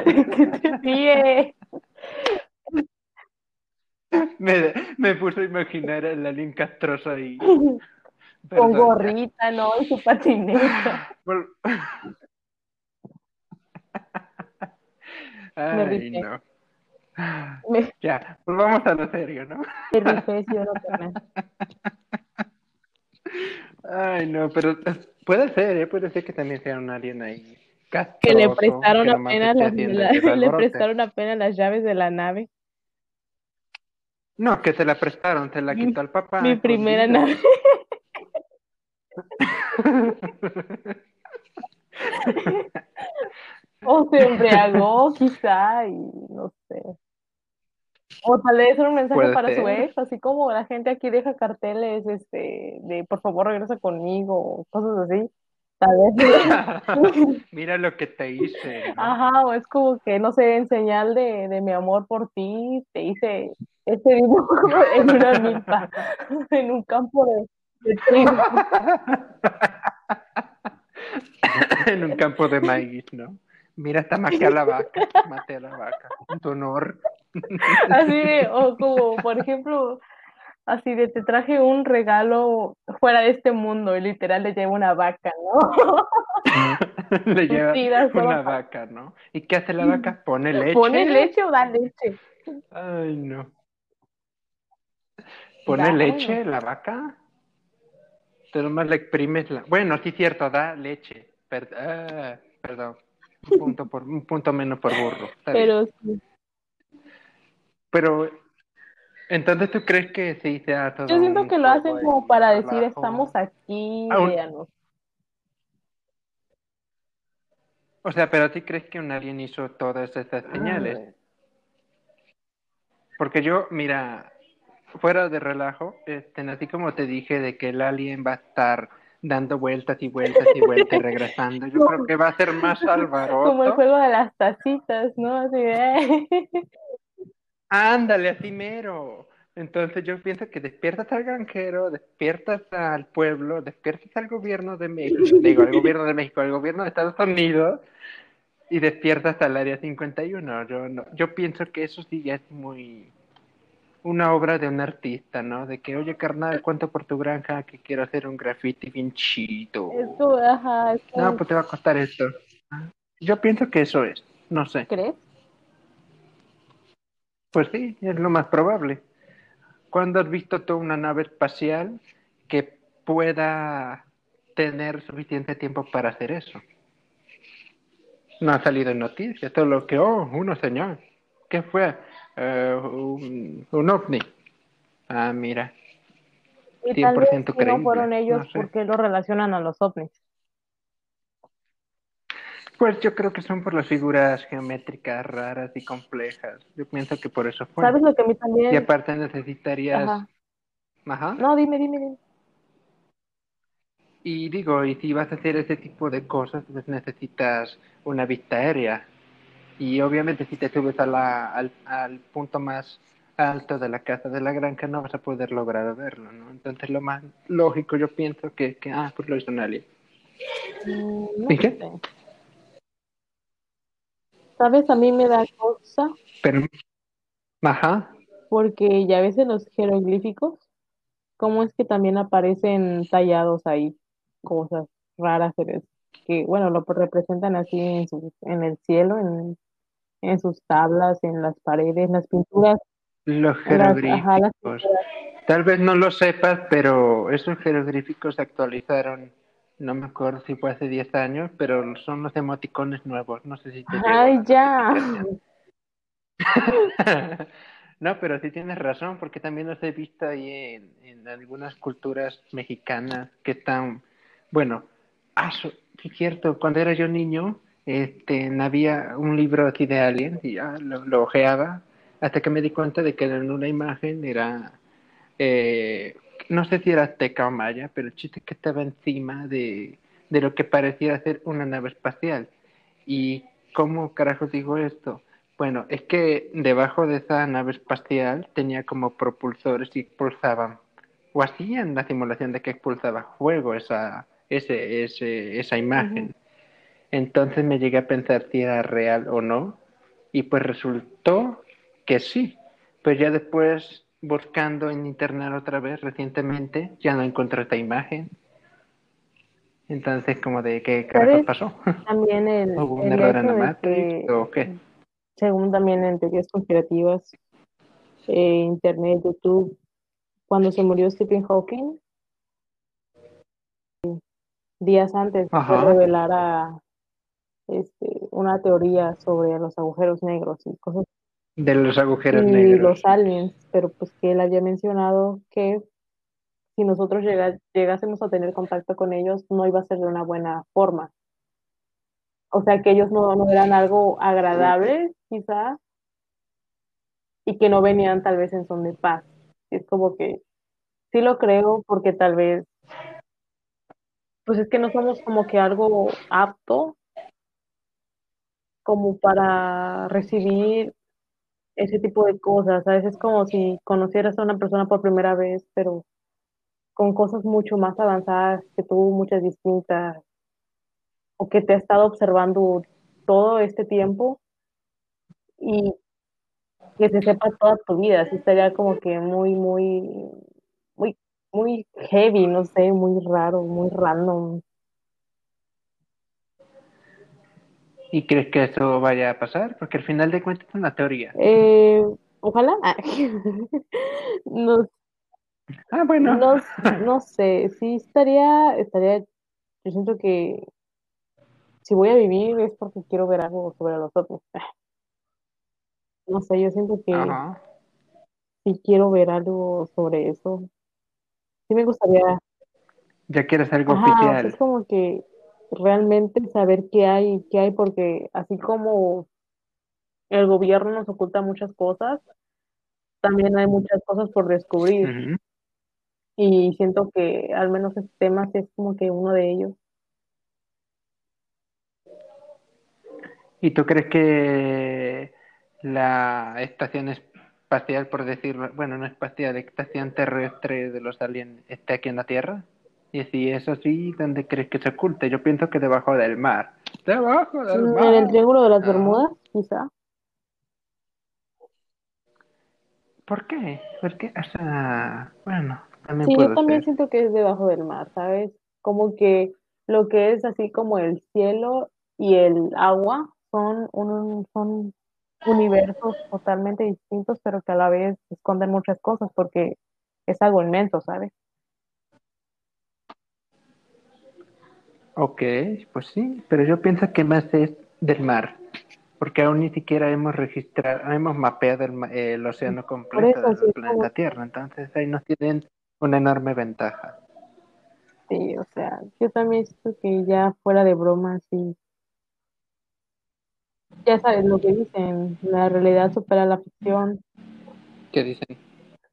¿Qué te ríe? Me, me puse a imaginar a la Lin Castroso ahí. Con gorrita, ¿no? Y su patineta. Ay, no. Ya, pues vamos a lo serio, ¿no? Ay, no, pero eh, puede ser, ¿eh? Puede ser que también sea un alien ahí. que le prestaron apenas las, le prestaron apenas las llaves de la nave. No, que se la prestaron, se la quitó al papá. Mi primera nave. o se embriagó quizá y no sé. O tal vez era un mensaje para su ex, así como la gente aquí deja carteles este, de por favor regresa conmigo, cosas así. Tal vez. Mira lo que te hice. Ajá, o es como que, no sé, en señal de, de mi amor por ti, te hice este dibujo en una milpa, en un campo de, de trigo. en un campo de maíz, ¿no? Mira, está maté a la vaca, maté a la vaca, en tu honor. Así de, o como, por ejemplo, así de, te traje un regalo fuera de este mundo y literal le lleva una vaca, ¿no? le lleva una vaca, ¿no? ¿Y qué hace la vaca? ¿Pone leche? ¿Pone leche o da leche? Ay, no. ¿Pone leche la vaca? Pero más le exprimes la... Bueno, sí, cierto, da leche. Ah, perdón. Un punto, por, un punto menos por burro. Pero sí. Pero, entonces tú crees que sí sea todo. Yo siento que lo hacen como para decir estamos aquí, véanos. O sea, pero ¿tú crees que un alien hizo todas estas señales? Porque yo, mira, fuera de relajo, este, así como te dije de que el alien va a estar dando vueltas y vueltas y vueltas y regresando, yo creo que va a ser más Álvaro. Como el juego de las tacitas, ¿no? Así de... Ándale, así mero. Entonces yo pienso que despiertas al granjero, despiertas al pueblo, despiertas al gobierno de México, digo, al gobierno de México, al gobierno de Estados Unidos y despiertas al área 51. Yo, no, yo pienso que eso sí ya es muy una obra de un artista, ¿no? De que, oye, carnal, ¿cuánto por tu granja que quiero hacer un graffiti bien chido? Eso, ajá. No, pues te va a costar esto. Yo pienso que eso es, no sé. ¿Crees? Pues sí, es lo más probable. ¿Cuándo has visto tú una nave espacial que pueda tener suficiente tiempo para hacer eso? No ha salido en noticias, todo lo que, oh, uno señor, ¿qué fue? Uh, un, ovni. Ah, mira, Y cien tal por vez si no fueron ellos, No ¿por sé. qué lo relacionan a los ovnis? Pues yo creo que son por las figuras geométricas raras y complejas. Yo pienso que por eso fue. ¿Sabes lo que a mí Y también? aparte necesitarías... Ajá. Ajá. No, dime, dime, dime. Y digo, y si vas a hacer ese tipo de cosas, pues necesitas una vista aérea. Y obviamente si te subes a la, al, al punto más alto de la casa de la granja no vas a poder lograr verlo, ¿no? Entonces lo más lógico yo pienso que, que ah, pues lo hizo un alien. Mm, no ¿Y qué? sé. ¿Sabes? A mí me da cosa Pero, ajá, porque ya ves en los jeroglíficos, cómo es que también aparecen tallados ahí cosas raras que, bueno, lo representan así en su, en el cielo, en, en sus tablas, en las paredes, en las pinturas, los en las, ajá, las jeroglíficos. pinturas. Tal vez no lo sepas, pero esos jeroglíficos se actualizaron, no me acuerdo si fue hace 10 años, pero son los emoticones nuevos. No sé si te Ay, ya. No, pero sí tienes razón, porque también los he visto ahí en, en algunas culturas mexicanas que están, bueno, ah, es cierto, cuando era yo niño, este, había un libro así de aliens y ya lo, lo ojeaba hasta que me di cuenta de que en una imagen era, eh, no sé si era azteca o maya, pero el chiste que estaba encima de, de lo que parecía ser una nave espacial. ¿Y cómo carajos digo esto? Bueno, es que debajo de esa nave espacial tenía como propulsores y expulsaban, o hacían la simulación de que expulsaba fuego esa, ese, ese, esa imagen. Entonces me llegué a pensar si era real o no, y pues resultó que sí. Pues ya después, buscando en internet otra vez recientemente, ya no encontré esta imagen. Entonces, como de qué carajos ¿Sabes? pasó. También el, ¿Hubo un el error en hecho la de Matrix que, o qué? según también en teorías conspirativas, eh, Internet, YouTube, cuando se murió Stephen Hawking, días antes de Ajá. revelara este, una teoría sobre los agujeros negros y cosas De los agujeros y negros. los aliens, pero pues que él había mencionado que si nosotros llega- llegásemos a tener contacto con ellos, no iba a ser de una buena forma. O sea, que ellos no, no eran algo agradable, quizá, y que no venían tal vez en son de paz. Es como que sí lo creo porque tal vez, pues es que no somos como que algo apto como para recibir ese tipo de cosas. A veces es como si conocieras a una persona por primera vez, pero con cosas mucho más avanzadas que tú, muchas distintas, o que te ha estado observando todo este tiempo y que te sepa toda tu vida. Así estaría como que muy, muy, muy, muy heavy, no sé, muy raro, muy random. ¿Y crees que eso vaya a pasar? Porque al final de cuentas es una teoría. Eh, ojalá. Ah, no, Ah, bueno. no, no sé, sí estaría, estaría, yo siento que si voy a vivir es porque quiero ver algo sobre los otros. No sé, yo siento que Ajá. sí quiero ver algo sobre eso. Sí me gustaría, Ya quieres algo ajá, es como que realmente saber qué hay, qué hay, porque así como el gobierno nos oculta muchas cosas, también hay muchas cosas por descubrir. Y siento que al menos este tema sí es como que uno de ellos. ¿Y tú crees que la estación espacial, por decirlo, bueno, no espacial, estación terrestre de los aliens esté aquí en la Tierra? Y si es así, ¿dónde crees que se oculte? Yo pienso que debajo del mar. Debajo del mar. En el Triángulo de las Ajá. Bermudas, quizá. ¿Por qué? Porque, o sea, bueno, también Sí, yo también ser. siento que es debajo del mar, ¿sabes? Como que lo que es así como el cielo y el agua son un, son universos totalmente distintos, pero que a la vez esconden muchas cosas porque es algo inmenso, ¿sabes? Ok, pues sí, pero yo pienso que más es del mar. porque aún ni siquiera hemos registrado, hemos mapeado el, océano completo del planeta Tierra, entonces ahí nos tienen una enorme ventaja. Sí, o sea, yo también siento que ya fuera de bromas y ya sabes lo que dicen, la realidad supera la ficción. ¿Qué dicen?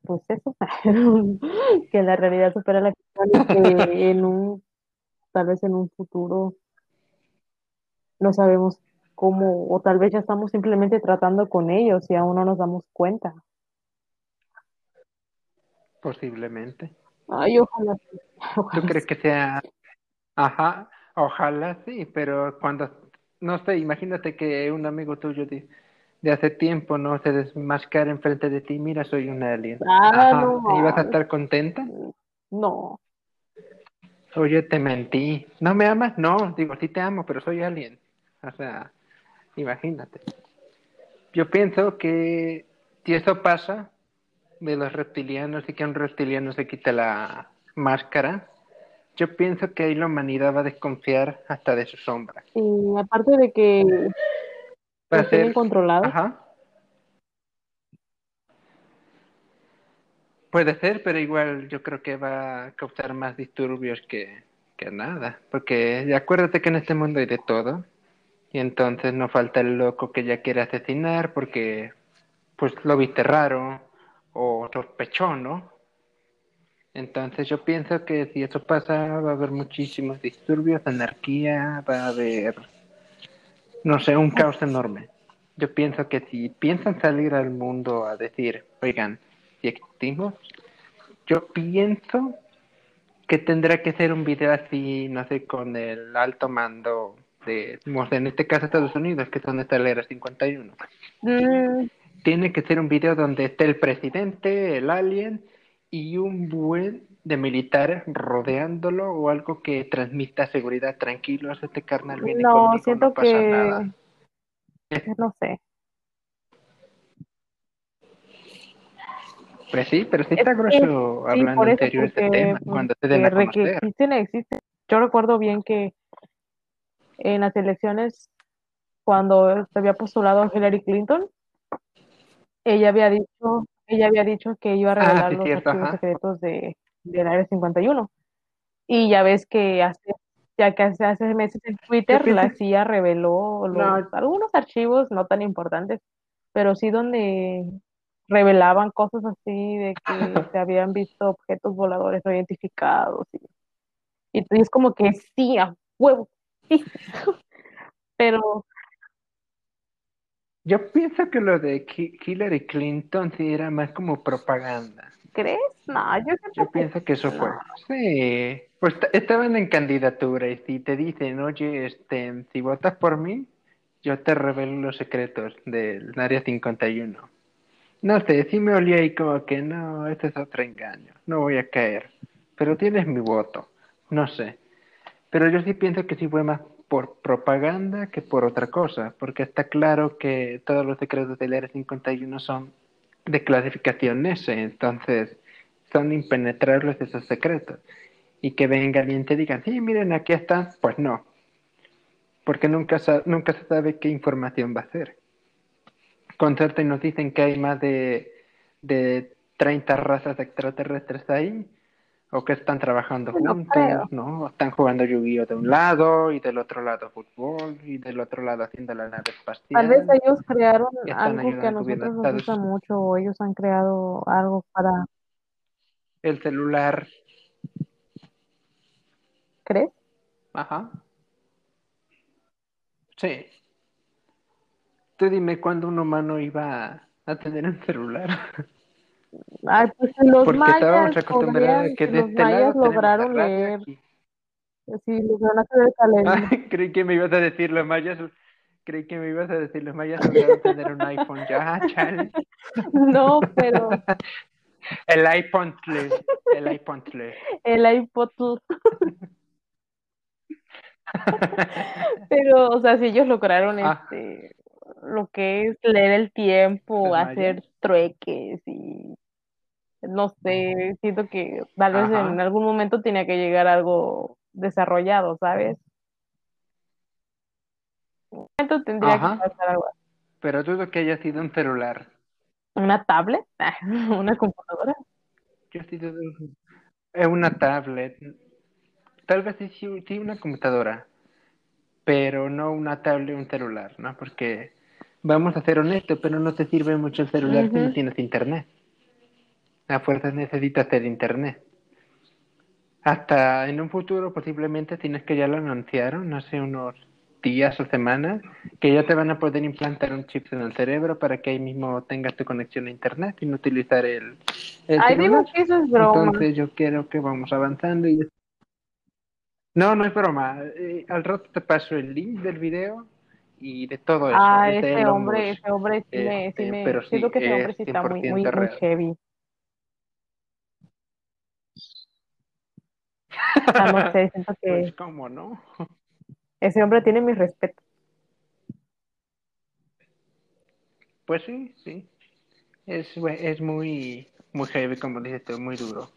Pues eso, que la realidad supera la ficción y que en un, tal vez en un futuro no sabemos cómo, o tal vez ya estamos simplemente tratando con ellos y aún no nos damos cuenta. Posiblemente. Ay, ojalá. ¿Tú crees que sea? Ajá, ojalá sí, pero cuando, no sé, imagínate que un amigo tuyo de, de hace tiempo no se desmascara enfrente de ti, mira, soy un alien. Ah, no, ¿Y vas a estar contenta? No. Oye, te mentí. ¿No me amas? No, digo, sí te amo, pero soy alien. O sea, imagínate. Yo pienso que si eso pasa de los reptilianos y que un reptiliano se quite la máscara, yo pienso que ahí la humanidad va a desconfiar hasta de su sombra. Y aparte de que para ser controlado. Ajá. Puede ser, pero igual yo creo que va a causar más disturbios que, que nada. Porque acuérdate que en este mundo hay de todo. Y entonces no falta el loco que ya quiere asesinar porque pues lo viste raro o sospechó, ¿no? Entonces yo pienso que si eso pasa va a haber muchísimos disturbios, anarquía, va a haber, no sé, un caos enorme. Yo pienso que si piensan salir al mundo a decir, oigan, yo pienso que tendrá que ser un video así, no sé, con el alto mando de, en este caso Estados Unidos, que es donde está el Era 51. Mm. Tiene que ser un video donde esté el presidente, el alien y un buen de militares rodeándolo o algo que transmita seguridad. Tranquilos, este carnal viene no, siento no pasa que... nada. No sé. Pues sí, pero sí está grueso hablando serio este tema, cuando te den a conocer. Existen, existen. Yo recuerdo bien que en las elecciones, cuando se había postulado Hillary Clinton, ella había dicho, ella había dicho que iba a ah, revelar los archivos secretos de, del Área 51. Y ya ves que hace, ya que hace, hace meses en Twitter la CIA reveló algunos archivos no tan importantes, pero sí donde revelaban cosas así de que se habían visto objetos voladores no identificados y, y es como que sí, a huevo, Pero. Yo pienso que lo de Hillary Clinton sí era más como propaganda. ¿Crees? No, yo, yo pienso que eso fue. Sí, pues estaban en candidatura y si te dicen, oye, este, si votas por mí, yo te revelo los secretos del área 51. No sé, sí me olía ahí como que no, este es otro engaño, no voy a caer. Pero tienes mi voto, no sé. Pero yo sí pienso que sí fue más por propaganda que por otra cosa, porque está claro que todos los secretos del r 51 son de clasificación S, entonces son impenetrables esos secretos. Y que venga alguien y te diga, sí, miren, aquí están, pues no, porque nunca, nunca se sabe qué información va a ser. Con suerte nos dicen que hay más de, de 30 razas extraterrestres ahí, o que están trabajando juntos, ¿no? Están jugando Yu-Gi-Oh de un lado y del otro lado fútbol y del otro lado haciendo la nave espacial. Tal vez ellos crearon algo que a nosotros nos gusta mucho o ellos han creado algo para... El celular. ¿Crees? Ajá. Sí. Tú dime cuándo un humano iba a tener un celular. Ay, pues los Porque mayas, que de los este mayas lograron leer. Sí, lograron hacer el calendario. creí que me ibas a decir los mayas. Creí que me ibas a decir los mayas lograron tener un iPhone ya, chale. No, pero. el iPhone 3. El iPhone 3. El iPod. pero, o sea, si ellos lograron ah. este lo que es leer el tiempo, hacer trueques y no sé, siento que tal vez en algún momento tenía que llegar algo desarrollado, ¿sabes? momento tendría Ajá. que pasar algo. Pero dudo que haya sido un celular. ¿Una tablet? ¿Una computadora? Yo sí. Es una tablet. Tal vez sí, sí una computadora. Pero no una tablet o un celular, ¿no? Porque vamos a ser honestos, pero no te sirve mucho el celular si no tienes internet. A fuerzas necesitas tener internet. Hasta en un futuro posiblemente tienes que ya lo anunciaron hace unos días o semanas que ya te van a poder implantar un chip en el cerebro para que ahí mismo tengas tu conexión a internet sin utilizar el, el Ay, digo que eso es broma. Entonces yo quiero que vamos avanzando y no, no es broma. Eh, al rato te paso el link del video y de todo eso. Ah, ese Elon hombre, Musk. ese hombre sí me, sí Este, me, pero sí, siento que ese hombre sí está muy, 100% muy, heavy. O sea, no sé, siento que Pues cómo no. ese hombre tiene mi respeto. Pues sí, sí. Es, es muy, muy heavy, como dices tú, muy duro.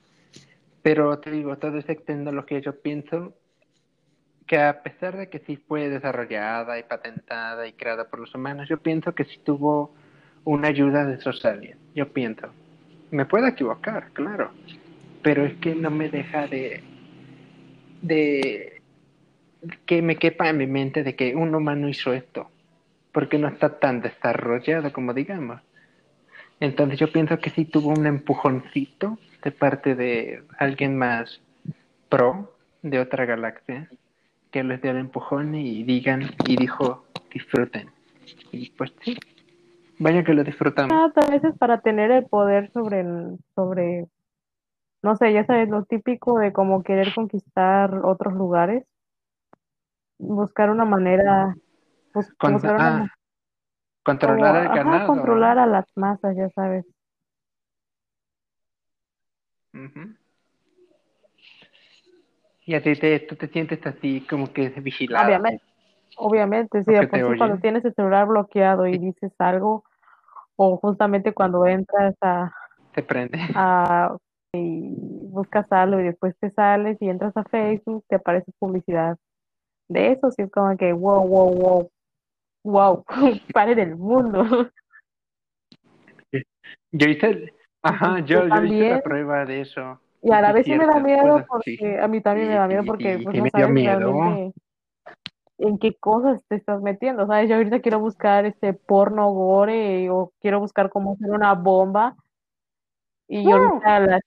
Pero te digo, toda esa tecnología yo pienso que a pesar de que sí fue desarrollada y patentada y creada por los humanos, yo pienso que sí tuvo una ayuda de esos aliens. Yo pienso. Me puedo equivocar, claro. Pero es que no me deja de, de que me quepa en mi mente de que un humano hizo esto. Porque no está tan desarrollado como digamos. Entonces yo pienso que sí tuvo un empujoncito de parte de alguien más pro de otra galaxia que les dio el empujón y digan y dijo disfruten. Y pues sí, vaya que lo disfrutamos. A veces para tener el poder sobre, el- sobre, no sé, ya sabes, lo típico de como querer conquistar otros lugares, buscar una manera, bus- Con- buscar una, ah, como, controlar ajá, ganado. controlar a las masas, ya sabes. Ujú. Y a ti te, tú te sientes así como que vigilado. Obviamente, obviamente, sí, de por sí cuando tienes el celular bloqueado y dices algo, o justamente cuando entras a, Te prende. a y buscas algo y después te sales y entras a Facebook, te aparece publicidad de eso, sí es como que wow, wow, wow, wow, paren el mundo. Yo hice, ajá, yo, Yo hice la prueba de eso. Y a la vez sí me da miedo porque sí. a mí también me da miedo porque pues no me sabes miedo. realmente en qué cosas te estás metiendo, ¿sabes? Yo ahorita quiero buscar este porno gore o quiero buscar cómo hacer una bomba y ahorita la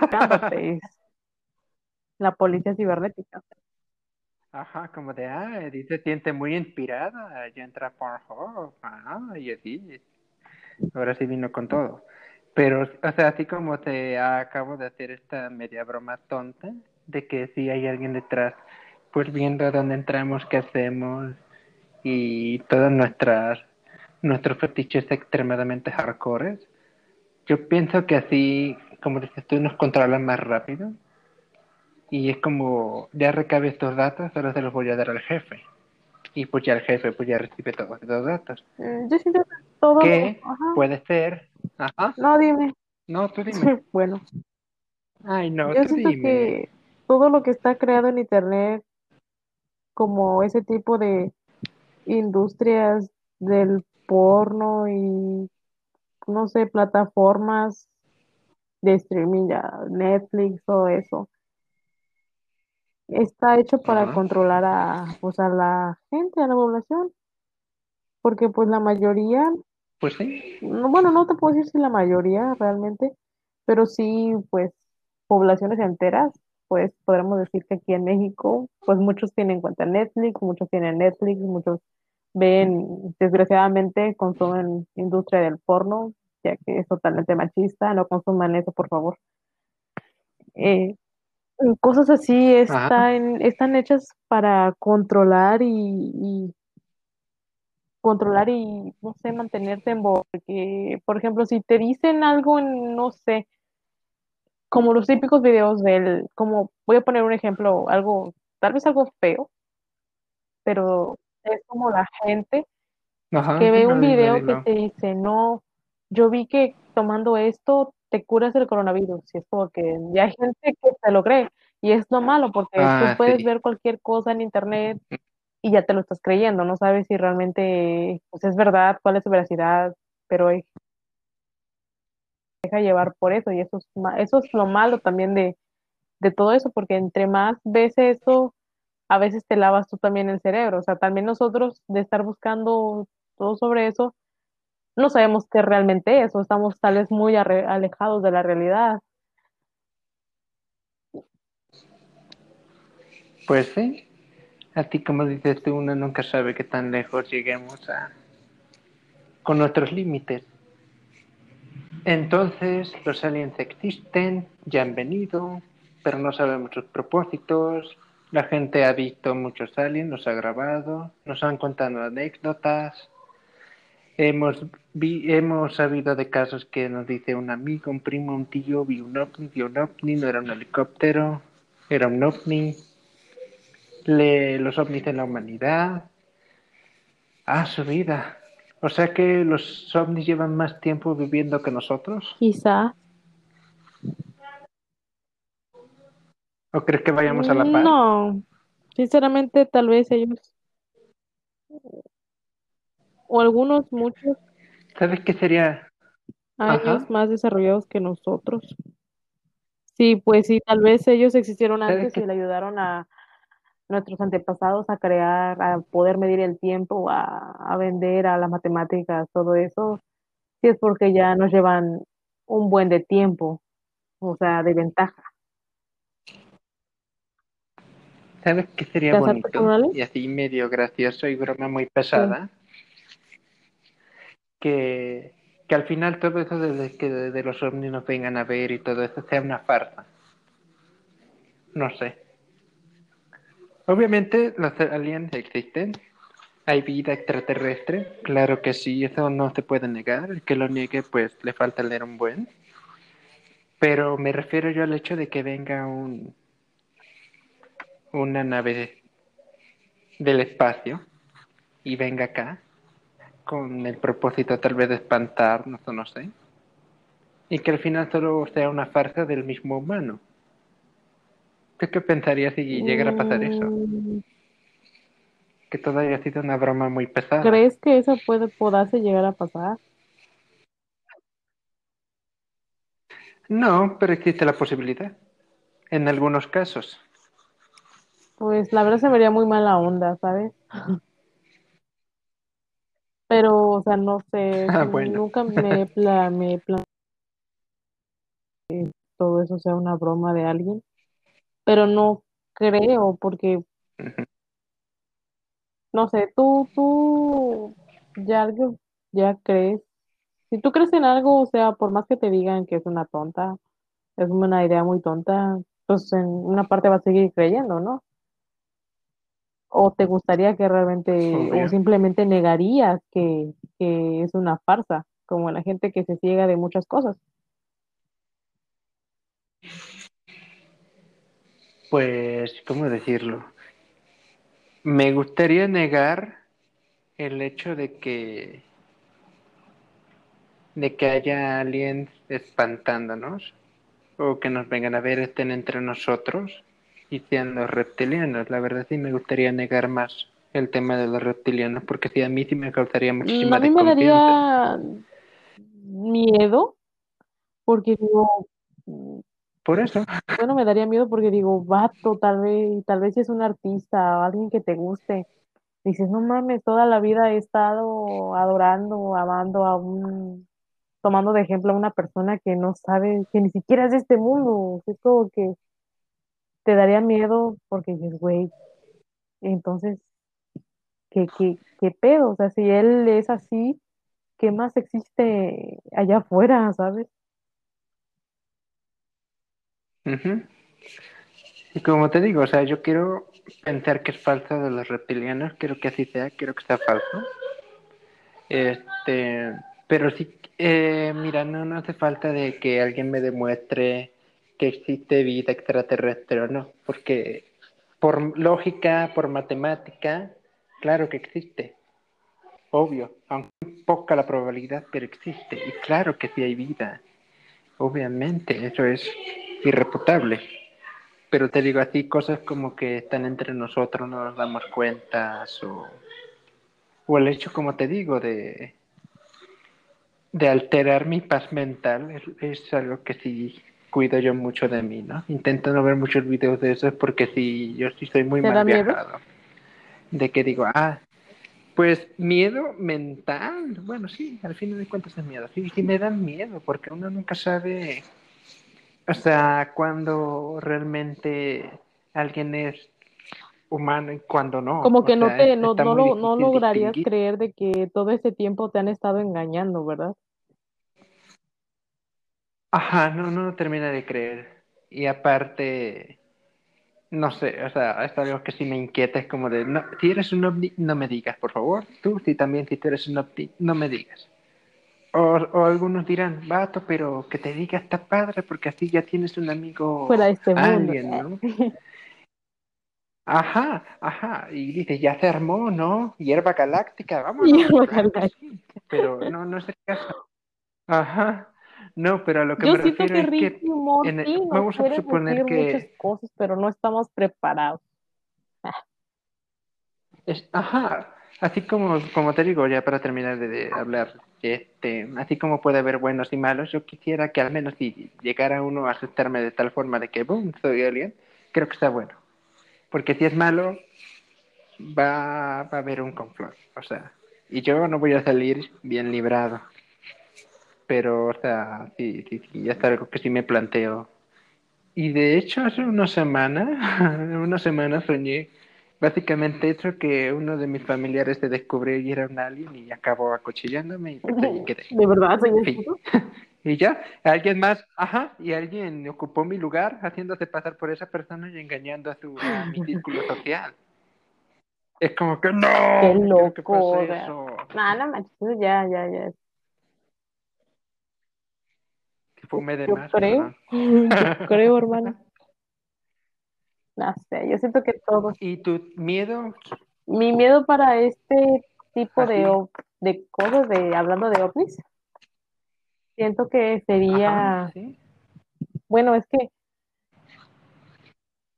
buscándote, la policía cibernética. Ajá, como de, ah, se siente muy inspirada, ya entra por ah, y así, ahora sí vino con todo. Pero, o sea, así como te acabo de hacer esta media broma tonta, de que si hay alguien detrás, pues viendo a dónde entramos, qué hacemos, y todas nuestras, nuestros fetiches extremadamente hardcores, yo pienso que así, como dices tú, nos controlan más rápido. Y es como, ya recabe estos datos, ahora se los voy a dar al jefe. Y pues ya el jefe pues ya recibe todos estos datos. Mm, Yo siento todo, Que ajá, puede ser, ajá, no dime, no, tú dime. bueno, Ay, no, yo tú siento dime. que todo lo que está creado en internet, como ese tipo de industrias del porno y no sé, plataformas de streaming, ya Netflix, todo eso, está hecho para Ajá. controlar a, pues, a la gente, a la población, porque pues la mayoría, Pues sí, no, bueno, no te puedo decir si la mayoría realmente, pero sí, pues, poblaciones enteras, pues podremos decir que aquí en México, pues muchos tienen cuenta Netflix, muchos tienen Netflix, muchos ven, desgraciadamente, consumen industria del porno, ya que es totalmente machista, no consuman eso, por favor. Eh, cosas así Ajá. están, están hechas para controlar y, y controlar y, no sé, mantenerte en boca. Porque, por ejemplo, si te dicen algo, no sé, como los típicos videos del, como, voy a poner un ejemplo, algo, tal vez algo feo, pero es como la gente ajá, que ve un video que te dice, no, yo vi que tomando esto te curas el coronavirus. Y es como que ya hay gente que se lo cree. Y es lo malo, porque Ah, tú puedes sí. ver cualquier cosa en internet y ya te lo estás creyendo, no sabes si realmente pues, es verdad, cuál es su veracidad, pero deja llevar por eso y eso es, eso es lo malo también de, de todo eso, porque entre más ves eso, a veces te lavas tú también el cerebro, o sea, también nosotros de estar buscando todo sobre eso, no sabemos qué realmente es, o estamos tal vez muy alejados de la realidad. Pues sí, así como dices tú, uno nunca sabe qué tan lejos lleguemos a con nuestros límites. Entonces, los aliens existen, ya han venido, pero no sabemos sus propósitos. La gente ha visto muchos aliens, los ha grabado, nos han contado anécdotas. Hemos, vi, hemos sabido de casos que nos dice un amigo, un primo, un tío, vi un ovni, vi un ovni, no era un helicóptero, era un ovni. Le, los ovnis en la humanidad. Ah, su vida. O sea que los ovnis llevan más tiempo viviendo que nosotros. Quizá. ¿O crees que vayamos a la par? No, sinceramente tal vez ellos, o algunos, muchos ¿Sabes qué sería? años Ajá. más desarrollados que nosotros. Sí, pues sí, tal vez ellos existieron ¿Sabes antes y qué? le ayudaron a nuestros antepasados a crear, a poder medir el tiempo, a, a vender, a las matemáticas, todo eso. Sí es porque ya nos llevan un buen de tiempo, o sea, de ventaja. ¿Sabes qué sería ¿Casarte bonito? Y así medio gracioso y broma muy pesada. Que, que al final todo eso de que de los ovnis nos vengan a ver y todo eso sea una farsa. No sé. Obviamente los aliens existen. Hay vida extraterrestre. Claro que sí, eso no se puede negar. El que lo niegue, pues le falta leer un buen. Pero me refiero yo al hecho de que venga un una nave del espacio y venga acá con el propósito tal vez de espantarnos o no sé. Y que al final solo sea una farsa del mismo humano. ¿Tú qué pensarías si llegara a pasar eso? Mm, Que todo haya sido una broma muy pesada. ¿Crees que eso puede poderse llegar a pasar? No, pero existe la posibilidad. En algunos casos. Pues la verdad se vería muy mala onda, ¿sabes? Pero, o sea, no sé, Ah, bueno. nunca me, pla me plan todo eso sea una broma de alguien, pero no creo porque, no sé, tú, tú, ya ya crees, si tú crees en algo, o sea, por más que te digan que es una tonta, es una idea muy tonta, pues en una parte vas a seguir creyendo, ¿no? O te gustaría que realmente, o simplemente negarías que, que es una farsa, como la gente que se ciega de muchas cosas. Pues, ¿cómo decirlo? Me gustaría negar el hecho de que de que haya aliens espantándonos o que nos vengan a ver estén entre nosotros y sean los reptilianos. La verdad sí me gustaría negar más el tema de los reptilianos porque sí a mí sí me causaría muchísima A mí me desconfianza. daría miedo, porque digo, Por eso, bueno, me daría miedo porque digo, vato, tal vez, tal vez si es un artista o alguien que te guste, dices, no mames, toda la vida he estado adorando, amando a un, tomando de ejemplo a una persona que no sabe, que ni siquiera es de este mundo, es como que te daría miedo porque dices, güey, entonces, ¿qué, qué, qué pedo? O sea, si él es así, ¿qué más existe allá afuera, sabes? Ujú. y como te digo, o sea, yo quiero pensar que es falso de los reptilianos, quiero que así sea, quiero que sea falso. Este, pero sí, eh, mira, no, no hace falta de que alguien me demuestre que existe vida extraterrestre o no, porque por lógica, por matemática, claro que existe, obvio, aunque poca la probabilidad, pero existe, y claro que sí hay vida, obviamente, eso es irrefutable. pero te digo así, cosas como que están entre nosotros, no nos damos cuenta, o, o el hecho, como te digo, de, de alterar mi paz mental, es, es algo que sí cuido yo mucho de mí, ¿no? Intento no ver muchos videos de eso porque sí, yo sí soy muy mal viajado. De que digo, ah, pues miedo mental, bueno, sí, al fin de cuentas es miedo, sí, sí me dan miedo porque uno nunca sabe o sea, cuando realmente alguien es humano y cuando no. Como que no te, no, no, lograrías creer de que todo ese tiempo te han estado engañando, ¿verdad? Ajá, no, no termina de creer. Y aparte, no sé, o sea, es algo que sí me inquieta, es como de, no, si eres un ovni, no me digas, por favor. Tú, si también, si tú eres un ovni, no me digas. O, algunos dirán, vato, pero que te diga está padre porque así ya tienes un amigo Fuera este ¿no? Ajá, ajá. Y dice, ya se armó, ¿no? Hierba galáctica, vamos. Hierba galáctica. Pero no, no es el caso. Ajá. No, pero a lo que me refiero es que vamos a suponer que muchas cosas, pero no estamos preparados. ajá. Así como, como te digo, ya para terminar de, hablar, este, así como puede haber buenos y malos, yo quisiera que al menos si llegara uno a asustarme de tal forma de que, boom, soy alien, creo que está bueno. Porque si es malo, va, a haber un complot, o sea, y yo no voy a salir bien librado. Pero, o sea, sí, sí, ya está algo que sí me planteo. Y de hecho, hace una semana, una semana soñé Básicamente hecho que uno de mis familiares se descubrió y era un alien y acabó acuchillándome y, quedé. ¿De verdad? Y ya, alguien más, ajá, y alguien ocupó mi lugar haciéndose pasar por esa persona y engañando a su mi círculo social. Es como que no. Qué loco. eso? No, no ya, ya, ya. Que fume de yo más. Creo, yo creo, hermano. No sé, yo siento que todo. ¿Y tu miedo? Mi miedo para este tipo de, de cosas, de hablando de ovnis, siento que sería. Bueno, es que.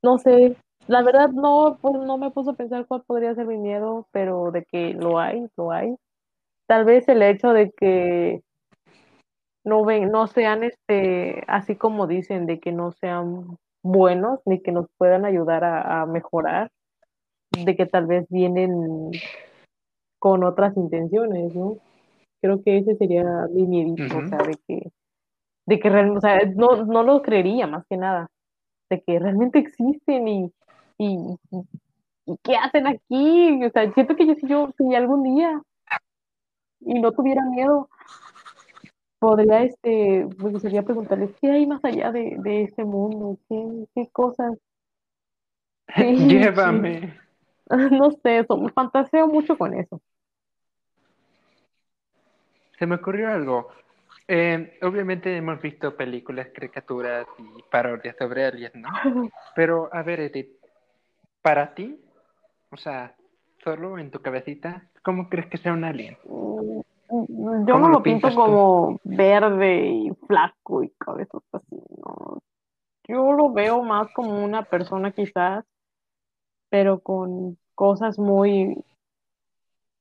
No sé, la verdad no, pues no me puso a pensar cuál podría ser mi miedo, pero de que lo hay, lo hay. Tal vez el hecho de que no ven, no sean este, así como dicen, de que no sean buenos ni que nos puedan ayudar a, mejorar, de que tal vez vienen con otras intenciones, ¿no? Creo que ese sería mi miedito, o sea, de que, de que realmente, o sea, no, no lo creería más que nada, de que realmente existen y, y, y, qué hacen aquí, o sea, siento que yo si yo, si algún día y no tuviera miedo, podría, este, me gustaría preguntarles, ¿qué hay más allá de, de este mundo? ¿Qué, qué cosas? Llévame. No sé, eso, me fantaseo mucho con eso. Se me ocurrió algo. Eh, obviamente hemos visto películas, caricaturas y parodias sobre aliens, ¿no? Pero, a ver, Edith, para ti, o sea, solo en tu cabecita, ¿cómo crees que sea un alien? Mm, yo no lo, pinto como verde y flaco y cabeza así, ¿no? Yo lo veo más como una persona quizás, pero con cosas muy,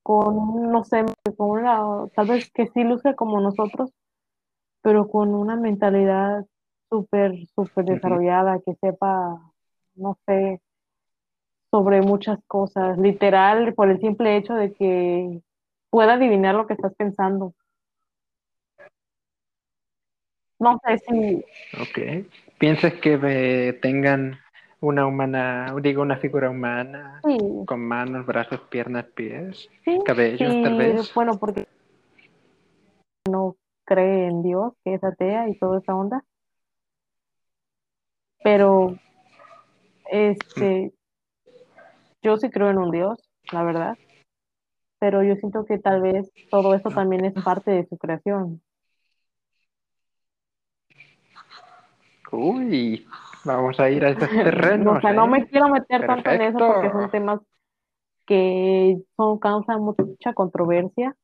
con, no sé, con una, tal vez que sí luce como nosotros, pero con una mentalidad súper, súper desarrollada, que sepa, no sé, sobre muchas cosas, literal, por el simple hecho de que pueda adivinar lo que estás pensando. No sé si... Ok. ¿Piensas que tengan una humana, digo, una figura humana con manos, brazos, piernas, pies, cabellos, tal vez? Bueno, porque no cree en Dios, que es atea y toda esa onda. Pero, este, yo sí creo en un Dios, la verdad pero yo siento que tal vez todo eso también es parte de su creación. Uy, vamos a ir a ese terreno. o sea, no me ¿eh? quiero meter tanto en eso porque son temas que son causan mucha controversia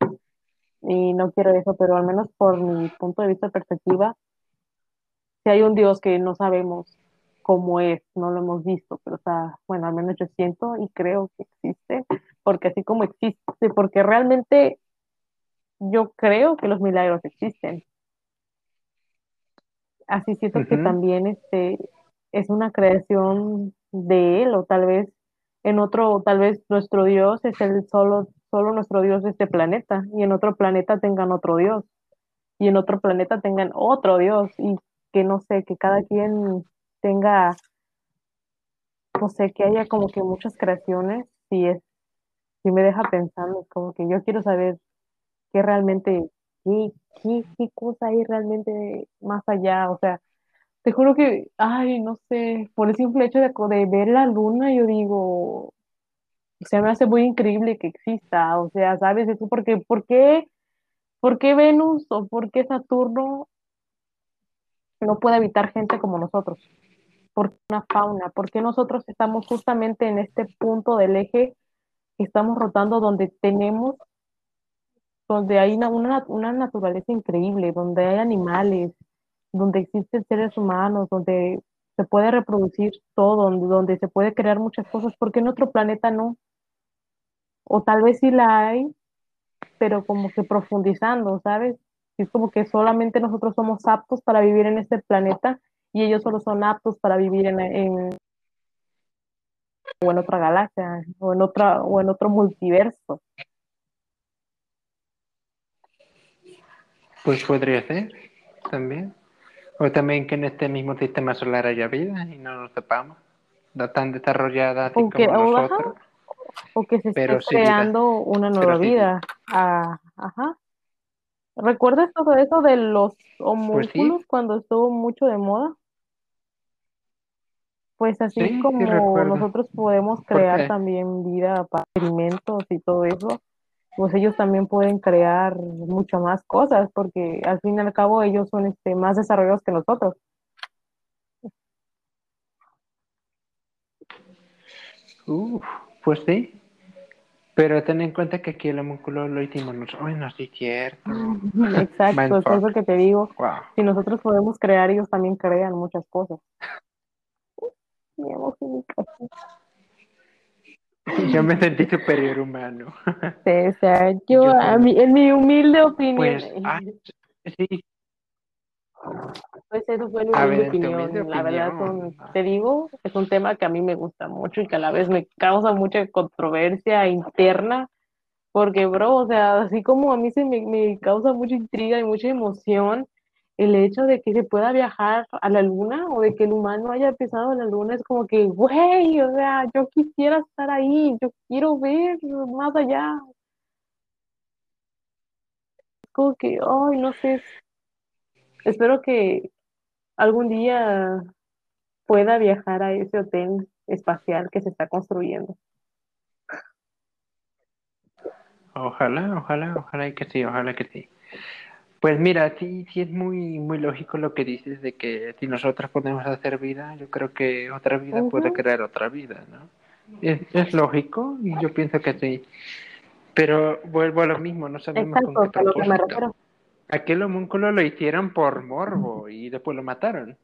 y no quiero eso, pero al menos por mi punto de vista perspectiva, si hay un Dios que no sabemos cómo es, no lo hemos visto, pero o sea, bueno, al menos yo siento y creo que existe, porque así como existe, porque realmente yo creo que los milagros existen. Así siento que también este es una creación de él, o tal vez en otro, tal vez nuestro Dios es el solo, solo nuestro Dios de este planeta, y en otro planeta tengan otro Dios, y en otro planeta tengan otro Dios, y que no sé, que cada quien tenga, no sé, que haya como que muchas creaciones, si es, si me deja pensando, como que yo quiero saber qué realmente, qué, qué, qué cosa hay realmente más allá, o sea, te juro que, ay, no sé, por el simple hecho de, de ver la luna, yo digo, o sea, me hace muy increíble que exista, o sea, ¿sabes? Eso porque, ¿por qué, por qué Venus o por qué Saturno no puede habitar gente como nosotros? ¿Por qué una fauna? ¿Por qué nosotros estamos justamente en este punto del eje que estamos rotando donde tenemos, donde hay una, una, naturaleza increíble, donde hay animales, donde existen seres humanos, donde se puede reproducir todo, donde, se puede crear muchas cosas, porque en otro planeta no? O tal vez sí la hay, pero como que profundizando, ¿sabes? Es como que solamente nosotros somos aptos para vivir en este planeta y ellos solo son aptos para vivir en, en o en otra galaxia o en otra o en otro multiverso. Pues podría ser también. O también que en este mismo sistema solar haya vida y no lo sepamos. No tan desarrollada así como nosotros. o que se esté creando una nueva vida. Ah, ajá. ¿Recuerdas todo eso de los pues homúnculos cuando estuvo mucho de moda? Pues así como nosotros podemos crear también vida para experimentos y todo eso, pues ellos también pueden crear muchas más cosas, porque al fin y al cabo ellos son este, más desarrollados que nosotros. pues sí, pero ten en cuenta que aquí el homúnculo lo hicimos nosotros. Bueno, sí, cierto. Exacto, es eso que te digo. Si nosotros podemos crear, ellos también crean muchas cosas. Mi Yo me sentí superior humano. Sí, o sea, yo, a mí, en mi humilde opinión. Pues, ah, sí. Pues eso fue mi humilde, opinión. La verdad, te digo, es un tema que a mí me gusta mucho y que a la vez me causa mucha controversia interna. Porque, bro, o sea, así como a mí se me, me causa mucha intriga y mucha emoción, el hecho de que se pueda viajar a la luna o de que el humano haya pisado la luna es como que, güey, o sea, yo quisiera estar ahí, yo quiero ver más allá. Como que, ay, no sé, espero que algún día pueda viajar a ese hotel espacial que se está construyendo. Ojalá, ojalá, ojalá que sí, ojalá que sí. Pues mira, sí, sí es muy, muy lógico lo que dices de que si nosotros podemos hacer vida, yo creo que otra vida puede crear otra vida, ¿no? Es, es, lógico y yo pienso que sí. Pero vuelvo a lo mismo, no sabemos con qué propósito. Aquel homúnculo lo hicieron por morbo y después lo mataron.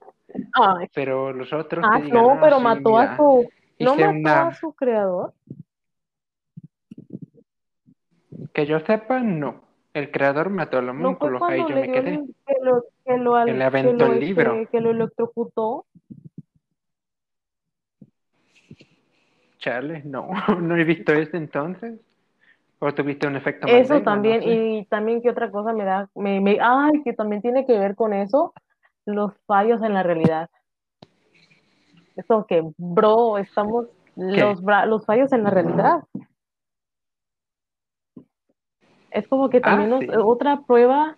Pero los otros ah, no, pero mató a su no mató a su creador. Que yo sepa, no. El creador mató al homúnculo, ahí yo me quedé. Que lo, que lo, le aventó el libro. Que, que lo electrocutó. Charles, no, no he visto eso entonces. ¿O tuviste un efecto Eso también, y también que otra cosa me da, me, me, ay, que también tiene que ver con eso, los fallos en la realidad. Eso que, bro, estamos, los, los fallos en la realidad es como que también ah, otra prueba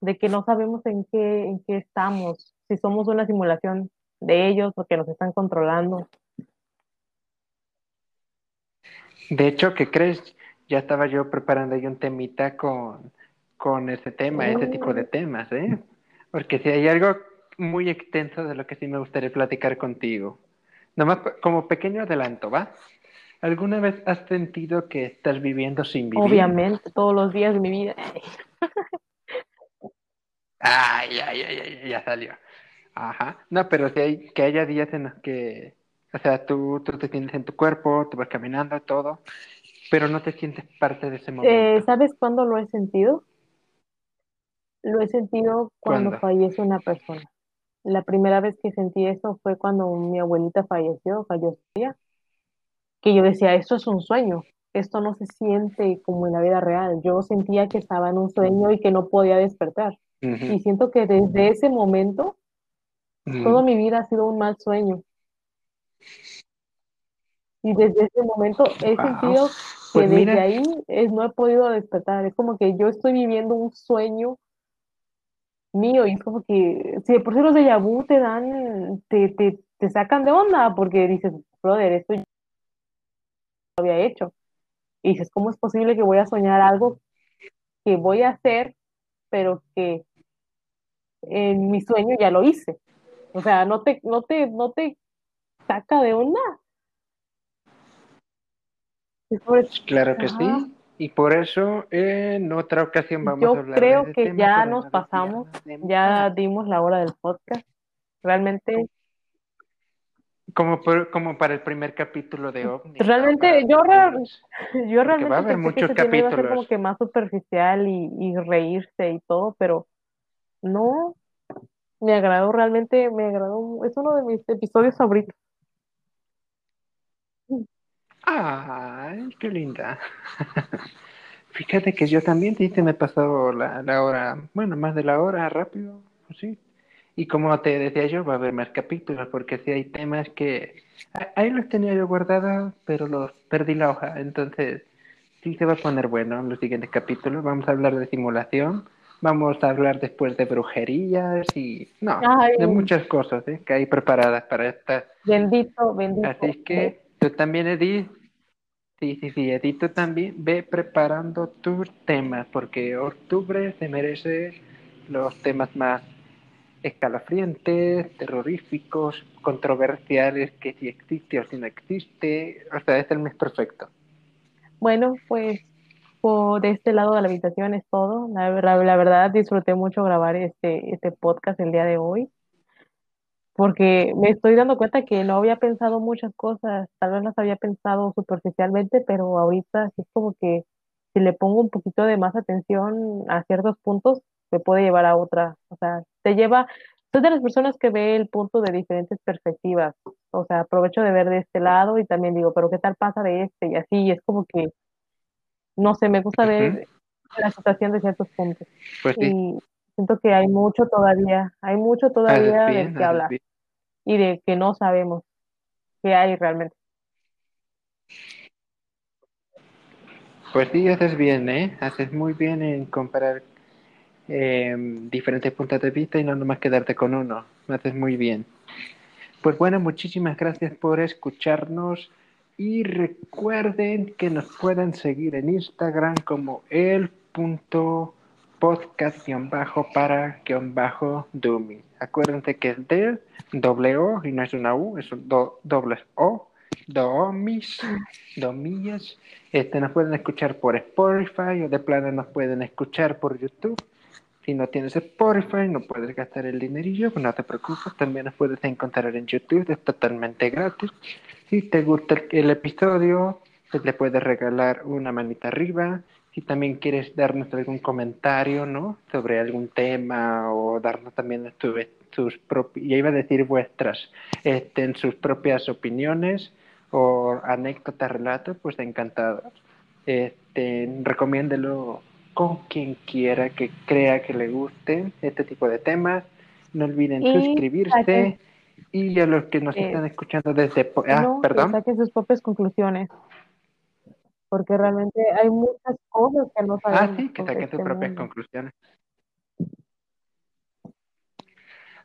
de que no sabemos en qué, en qué estamos, si somos una simulación de ellos o que nos están controlando. De hecho, ¿qué crees? Ya estaba yo preparando ahí un temita con, con ese tema, ese tipo de oh. temas, ¿eh? Porque si hay algo muy extenso de lo que sí me gustaría platicar contigo. Nomás como pequeño adelanto, ¿va? ¿Alguna vez has sentido que estás viviendo sin vivir? Obviamente, todos los días de mi vida. ay, ay, ay, ay, ya salió. Ajá. No, pero si hay, que haya días en los que, o sea, tú, tú te sientes en tu cuerpo, tú vas caminando, todo, pero no te sientes parte de ese Eh, momento. ¿sabes cuándo lo he sentido? Lo he sentido cuando ¿Cuándo? fallece una persona. La primera vez que sentí eso fue cuando mi abuelita falleció, fallecía, que yo decía, esto es un sueño, esto no se siente como en la vida real. Yo sentía que estaba en un sueño y que no podía despertar. Ujú, Y siento que desde ese momento, toda ujú. mi vida ha sido un mal sueño. Y desde ese momento he Wow. sentido Pues que desde mira, ahí es, no he podido despertar. Es como que yo estoy viviendo un sueño mío y es como que, si de por sí los déjà vu te dan, te, te, te sacan de onda porque dices, brother, esto había hecho. Y dices, ¿cómo es posible que voy a soñar algo que voy a hacer, pero que en mi sueño ya lo hice? O sea, no te, no te, no te saca de onda. Claro que sí. Y por eso en otra ocasión vamos a Yo hablar de creo que tema ya nos no pasamos, ya dimos la hora del podcast. Realmente, Como, por- como para el primer capítulo de OVNI, ¿no? Para realmente, yo, yo Porque va a realmente haber que muchos iba a ser capítulos. como que más superficial y, y reírse y todo, pero no, me agradó realmente, me agradó, es uno de mis episodios favoritos. Ay, qué linda. Fíjate que yo también, sí, me pasó la, la hora, bueno, más de la hora, rápido, pues sí. Y como te decía yo, va a haber más capítulos, porque sí hay temas que ahí los tenía yo guardados, pero los perdí la hoja. Entonces, sí se va a poner bueno en los siguientes capítulos. Vamos a hablar de simulación, vamos a hablar después de brujerías y, no, Ay, de muchas cosas ¿eh? que hay preparadas para esta. bendito, bendito. Así que tú también, Edith, Sí, sí, sí, Edith, tú también ve preparando tus temas, porque octubre se merece los temas más escalofriantes, terroríficos, controversiales, que si existe o si no existe, o sea, es el mes perfecto. Bueno, pues por este lado de la habitación es todo. La, verdad disfruté mucho grabar este, este podcast el día de hoy. porque me estoy dando cuenta que no había pensado muchas cosas, tal vez las había pensado superficialmente, pero ahorita es como que si le pongo un poquito de más atención a ciertos puntos, me puede llevar a otra, o sea, te lleva, soy de las personas que ve el punto de diferentes perspectivas, o sea, aprovecho de ver de este lado y también digo, pero ¿qué tal pasa de este? Y así, es como que, no sé, me gusta ver la situación de ciertos puntos Pues sí, y siento que hay mucho todavía, hay mucho todavía del bien, que hablar bien. y de que no sabemos qué hay realmente. Pues sí, haces bien, ¿eh? Haces muy bien en comparar eh, diferentes puntos de vista y no nomás quedarte con uno. Haces muy bien. Pues bueno, muchísimas gracias por escucharnos y recuerden que nos pueden seguir en Instagram como el punto podcast para dummy. Acuérdense que es de doble O y no es una U, es un do, doble O, domis, domillas. Este, nos pueden escuchar por Spotify o de plano nos pueden escuchar por YouTube. Si no tienes Spotify, no puedes gastar el dinerillo, no te preocupes, también nos puedes encontrar en YouTube, es totalmente gratis. Si te gusta el, episodio, pues le puedes regalar una manita arriba. Si también quieres darnos algún comentario, ¿no? Sobre algún tema o darnos también tu, sus propias, ya iba a decir vuestras, este, en sus propias opiniones o anécdotas, relatos, pues encantado. Este, recomiéndelo con quien quiera que crea que le guste este tipo de temas. No olviden Y suscribirse y a los que nos eh, están escuchando desde... Ah, no, que perdón. saquen sus propias conclusiones, porque realmente hay muchas cosas que no Ah, sabemos sí, que saquen sus propias mundo. conclusiones.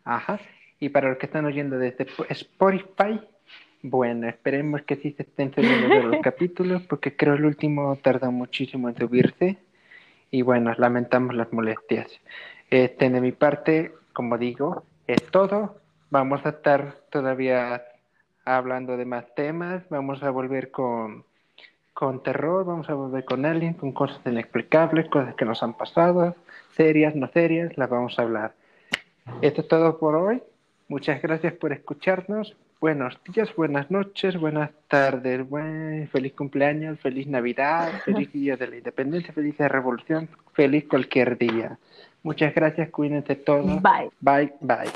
Ajá. Y para los que están oyendo desde Spotify, bueno, esperemos que sí se estén subiendo los capítulos, porque creo el último tarda muchísimo en subirse. Y bueno, lamentamos las molestias. Este, de mi parte, como digo, es todo. Vamos a estar todavía hablando de más temas. Vamos a volver con, con terror, vamos a volver con aliens, con cosas inexplicables, cosas que nos han pasado, serias, no serias, las vamos a hablar. Esto es todo por hoy. Muchas gracias por escucharnos. Buenos días, buenas noches, buenas tardes, buen, feliz cumpleaños, feliz Navidad, feliz Día de la Independencia, feliz de Revolución, feliz cualquier día. Muchas gracias, cuídense todos. Bye. Bye, bye.